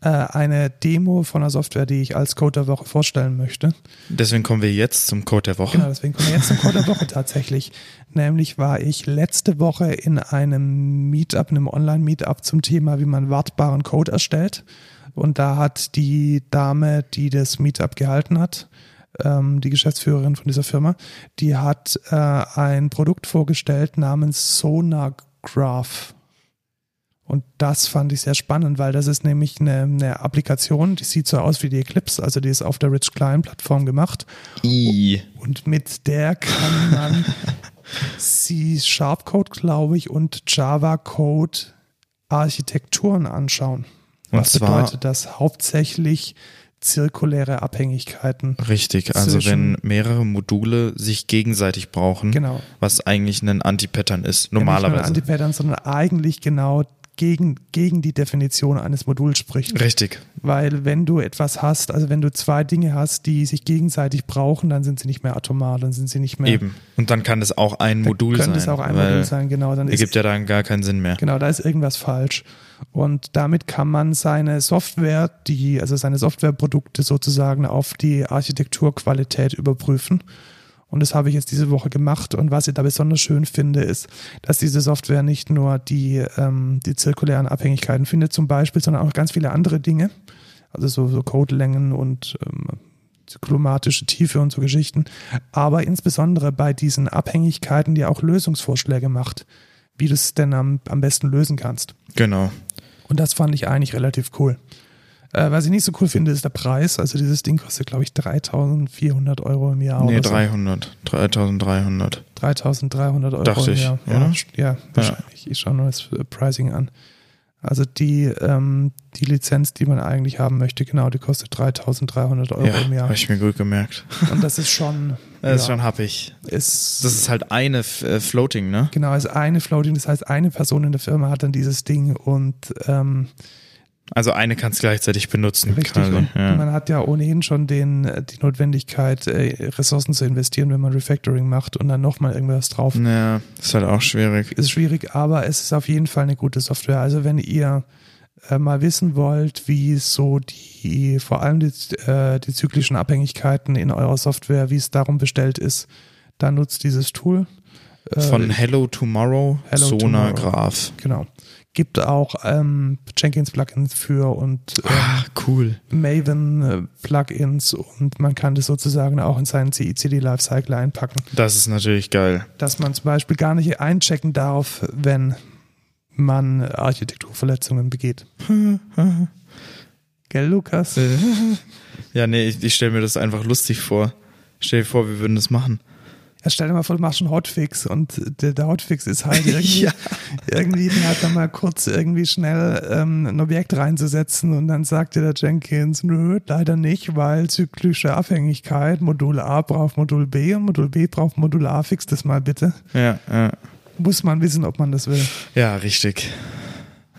äh, eine Demo von einer Software, die ich als Code der Woche vorstellen möchte. Deswegen kommen wir jetzt zum Code der Woche. Genau, deswegen kommen wir jetzt zum Code der Woche tatsächlich. Nämlich war ich letzte Woche in einem Meetup, einem Online-Meetup zum Thema, wie man wartbaren Code erstellt. Und da hat die Dame, die das Meetup gehalten hat, ähm, die Geschäftsführerin von dieser Firma, die hat äh, ein Produkt vorgestellt namens Sonargraph. Und das fand ich sehr spannend, weil das ist nämlich eine, eine Applikation, die sieht so aus wie die Eclipse, also die ist auf der Rich Client Plattform gemacht. I. Und mit der kann man C-Sharp-Code, glaube ich, und Java-Code Architekturen anschauen. Und Was bedeutet das? Hauptsächlich zirkuläre Abhängigkeiten. Richtig, also wenn mehrere Module sich gegenseitig brauchen, Genau. was eigentlich ein Anti-Pattern ist, Ja, Nicht normalerweise. nur Anti-Pattern, sondern eigentlich genau gegen, gegen die Definition eines Moduls spricht. Richtig, Weil wenn du etwas hast, also wenn du zwei Dinge hast, die sich gegenseitig brauchen, dann sind sie nicht mehr atomar, dann sind sie nicht mehr. eben. Und dann kann das auch ein Modul könnte sein. es auch ein Modul sein, genau. Dann Ergibt ja dann gar keinen Sinn mehr. Genau, da ist irgendwas falsch. Und damit kann man seine Software, die, also seine Softwareprodukte sozusagen auf die Architekturqualität überprüfen. Und das habe ich jetzt diese Woche gemacht. Und was ich da besonders schön finde, ist, dass diese Software nicht nur die, ähm, die zirkulären Abhängigkeiten findet, zum Beispiel, sondern auch ganz viele andere Dinge. Also so, so Codelängen und ähm, zyklomatische Tiefe und so Geschichten. Aber insbesondere bei diesen Abhängigkeiten, die auch Lösungsvorschläge macht, wie du es denn am, am besten lösen kannst. Genau. Und das fand ich eigentlich relativ cool. Äh, was ich nicht so cool finde, ist der Preis. Also dieses Ding kostet, glaube ich, 3400 Euro im Jahr. Nee, oder so. 300. 3300. 3300 Euro Dachte im ich, Jahr. oder? Ja, ja, wahrscheinlich. Ich schaue nur das Pricing an. Also die, ähm, die Lizenz, die man eigentlich haben möchte, genau, die kostet 3300 Euro Ja, im Jahr. habe ich mir gut gemerkt. Und das ist schon, Das ist ja, schon happig. ist, Das ist halt eine äh, Floating, ne? genau, ist eine Floating, das heißt, eine Person in der Firma hat dann dieses Ding und ähm, Also eine kannst gleichzeitig benutzen. Richtig. quasi. Und Ja. man hat ja ohnehin schon den, äh, die Notwendigkeit, äh, Ressourcen zu investieren, wenn man Refactoring macht und dann nochmal irgendwas drauf. ja, ist halt auch schwierig. Ist schwierig, aber es ist auf jeden Fall eine gute Software. Also wenn ihr äh, mal wissen wollt, wie so die, vor allem die, äh, die zyklischen Abhängigkeiten in eurer Software, wie es darum bestellt ist, dann nutzt dieses Tool. Äh, Von Hello Tomorrow, Hello Tomorrow. Graph. Genau. Gibt auch ähm, Jenkins-Plugins für und ähm, Ah, cool. Maven-Plugins und man kann das sozusagen auch in seinen CI/CD-Lifecycle einpacken. Das ist natürlich geil. Dass man zum Beispiel gar nicht einchecken darf, wenn man Architekturverletzungen begeht. Gell, Lukas? Ja, nee, ich, ich stelle mir das einfach lustig vor. Stell dir vor, wir würden das machen. Ja, stell dir mal vor, du machst einen Hotfix und der, der Hotfix ist halt irgendwie, Ja. irgendwie halt dann mal kurz irgendwie schnell ähm, ein Objekt reinzusetzen und dann sagt dir der Jenkins, nö, leider nicht, weil zyklische Abhängigkeit, Modul A braucht Modul B und Modul B braucht Modul A, fix das mal bitte. Ja, ja. Muss man wissen, ob man das will. Ja, richtig.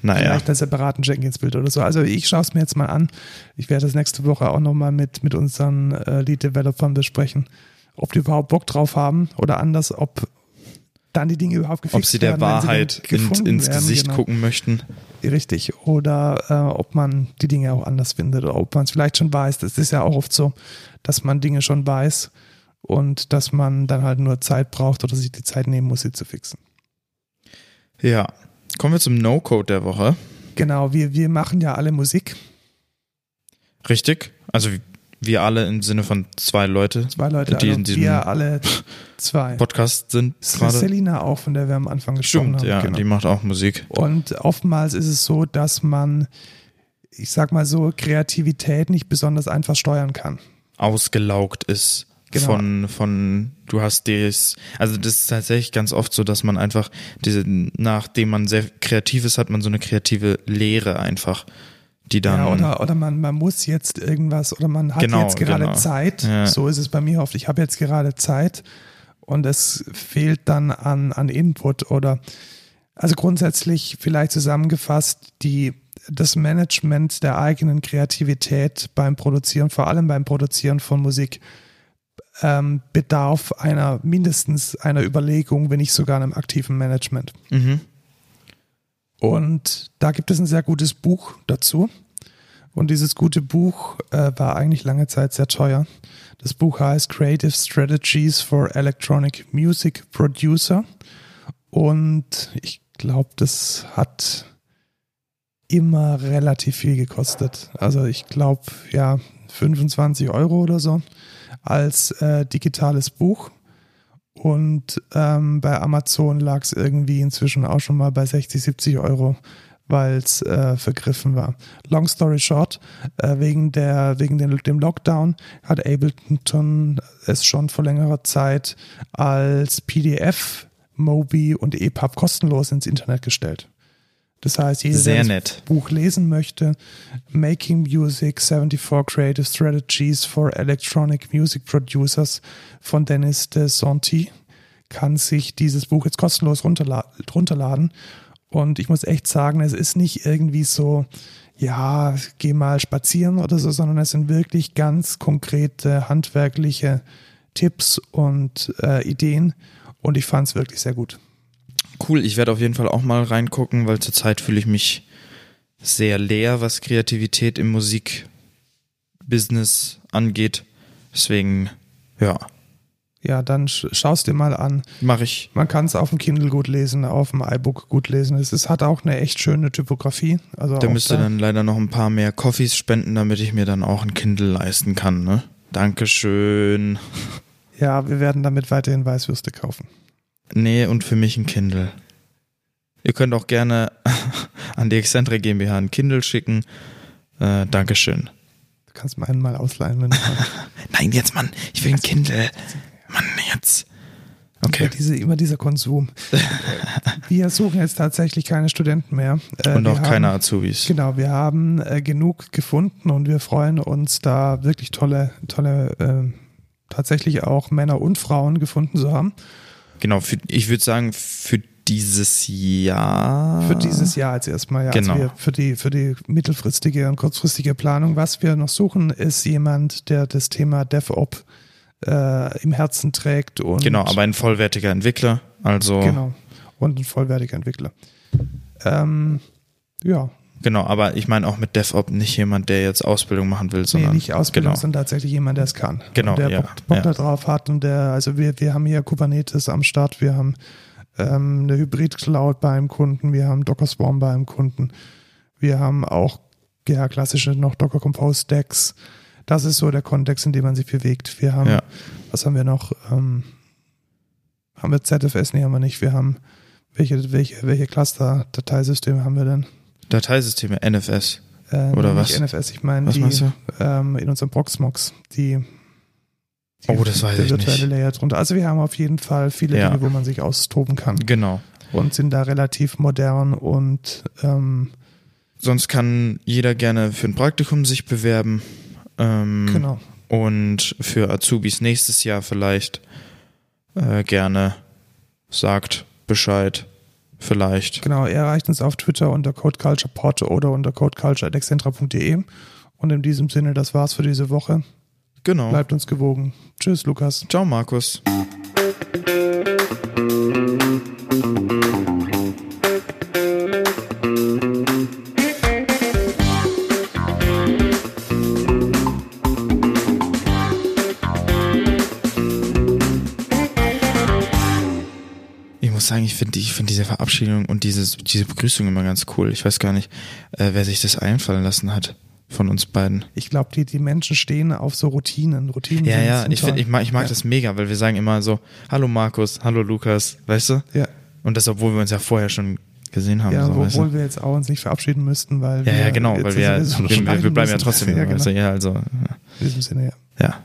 Naja. Vielleicht als separaten Jenkins-Bild oder so. Also ich schaue es mir jetzt mal an. Ich werde das nächste Woche auch nochmal mit, mit unseren äh, Lead-Developern besprechen, ob die überhaupt Bock drauf haben oder anders, ob dann die Dinge überhaupt gefixt Ob sie der werden, Wahrheit denn in, ins werden, Gesicht genau. gucken möchten. Richtig. Oder äh, ob man die Dinge auch anders findet oder ob man es vielleicht schon weiß. Das ist ja auch oft so, dass man Dinge schon weiß und dass man dann halt nur Zeit braucht oder sich die Zeit nehmen muss, sie zu fixen. Ja. Kommen wir zum No-Code der Woche. Genau, wir, wir machen ja alle Musik. Richtig? Also wir alle im Sinne von zwei Leute, Zwei Leute, die also in diesem wir alle zwei. Podcast sind Das ist gerade. Selina auch, von der wir am Anfang gesprochen Stimmt, haben. ja, genau. die macht auch Musik. Und oftmals ist es so, dass man, ich sag mal so, Kreativität nicht besonders einfach steuern kann. Ausgelaugt ist Genau. von, von, du hast das, also das ist tatsächlich ganz oft so, dass man einfach diese, nachdem man sehr kreativ ist, hat man so eine kreative Leere einfach, die dann, ja, oder oder man, man muss jetzt irgendwas oder man hat Genau, jetzt gerade genau. Zeit. Ja. So ist es bei mir oft. Ich habe jetzt gerade Zeit und es fehlt dann an, an Input oder also grundsätzlich vielleicht zusammengefasst die das Management der eigenen Kreativität beim Produzieren, vor allem beim Produzieren von Musik, ähm, bedarf einer mindestens einer Überlegung, wenn nicht sogar einem aktiven Management. mhm. Und da gibt es ein sehr gutes Buch dazu. Und dieses gute Buch äh, war eigentlich lange Zeit sehr teuer. Das Buch heißt Creative Strategies for Electronic Music Producer. Und ich glaube, das hat immer relativ viel gekostet. Also ich glaube, ja, 25 Euro oder so als äh, digitales Buch. Und ähm, bei Amazon lag es irgendwie inzwischen auch schon mal bei 60, 70 Euro, weil es äh, vergriffen war. Long story short, äh, wegen, der, wegen den, dem Lockdown hat Ableton es schon vor längerer Zeit als PDF, Mobi und EPUB kostenlos ins Internet gestellt. Das heißt, jeder, Sehr der das. Buch lesen möchte, Making Music 74 Creative Strategies for Electronic Music Producers von Dennis de Santi, kann sich dieses Buch jetzt kostenlos runterla runterladen. Und ich muss echt sagen, es ist nicht irgendwie so, ja, geh mal spazieren oder so, sondern es sind wirklich ganz konkrete handwerkliche Tipps und äh, Ideen. Und ich fand es wirklich sehr gut. Cool, ich werde auf jeden Fall auch mal reingucken, weil zurzeit fühle ich mich sehr leer, was Kreativität im Musikbusiness angeht. Deswegen, ja, Ja, dann sch schaust dir mal an. mache ich. Man kann es auf dem Kindle gut lesen, auf dem iBook gut lesen. Es ist, hat auch eine echt schöne Typografie. Also Der auch müsste da- dann leider noch ein paar mehr Coffees spenden, damit ich mir dann auch ein Kindle leisten kann, ne? Dankeschön. Ja, wir werden damit weiterhin Weißwürste kaufen. Nee, und für mich ein Kindle. Ihr könnt auch gerne an die Excentre GmbH ein Kindle schicken. Äh, Dankeschön. Du kannst mir einen mal ausleihen, wenn du. Nein, jetzt, Mann. Ich will ein Kindle. Mann, jetzt. Okay. Immer, diese, immer dieser Konsum. wir suchen jetzt tatsächlich keine Studenten mehr. Äh, Und auch haben- keine Azubis. Genau, wir haben äh, genug gefunden und wir freuen uns, da wirklich tolle, tolle, äh, tatsächlich auch Männer und Frauen gefunden zu haben. Genau, für, ich würde sagen, für dieses Jahr. Für dieses Jahr jetzt erstmal, ja. Genau. Also für, die, für die mittelfristige und kurzfristige Planung. Was wir noch suchen, ist jemand, der das Thema DevOps äh, im Herzen trägt und Genau, aber ein vollwertiger Entwickler. Also, genau. genau und ein vollwertiger Entwickler. Ähm, ja, genau, aber ich meine auch mit DevOps nicht jemand, der jetzt Ausbildung machen will, nee, sondern. nicht Ausbildung, genau. sondern tatsächlich jemand, der es kann. Genau, Und der ja, Bock, Bock ja. da drauf hat und der, also wir, wir haben hier Kubernetes am Start, wir haben ähm, eine Hybrid-Cloud bei einem Kunden, wir haben Docker Swarm bei einem Kunden, wir haben auch ja, klassische noch Docker Compose Stacks. Das ist so der Kontext, in dem man sich bewegt. Wir haben, Ja. was haben wir noch? Ähm, haben wir ZFS? Nee, haben wir nicht. Wir haben, welche, welche, welche Cluster-Dateisysteme haben wir denn? Dateisysteme, NFS. Äh, Oder nicht was? NFS, ich meine die ähm, in unserem Proxmox, die, die Oh, das weiß der ich virtuelle nicht. Layer drunter. Also wir haben auf jeden Fall viele Ja. Dinge, wo man sich austoben kann Genau. und sind da relativ modern und ähm, Sonst kann jeder gerne für ein Praktikum sich bewerben. Ähm, genau. Und für Azubis nächstes Jahr vielleicht äh, gerne sagt Bescheid. Vielleicht. Genau, ihr erreicht uns auf Twitter unter codeculturepod oder unter codeculture.excentra.de. Und in diesem Sinne, das war's für diese Woche. Genau. Bleibt uns gewogen. Tschüss, Lukas. Ciao, Markus. Sagen, ich finde ich find diese Verabschiedung und dieses, diese Begrüßung immer ganz cool. Ich weiß gar nicht, äh, wer sich das einfallen lassen hat von uns beiden. Ich glaube, die, die Menschen stehen auf so Routinen. Routinen Ja, ja, ich, find, ich mag, ich mag ja. das mega, weil wir sagen immer so, hallo Markus, hallo Lukas, weißt du? Ja, Und das, obwohl wir uns ja vorher schon gesehen haben. ja so, weißt du? obwohl wir jetzt auch uns nicht verabschieden müssten, weil ja, wir ja, genau, weil wir, wir, wir, bleiben ja müssen. trotzdem, Ja, genau. du? ja, also, In diesem Sinne, ja. ja.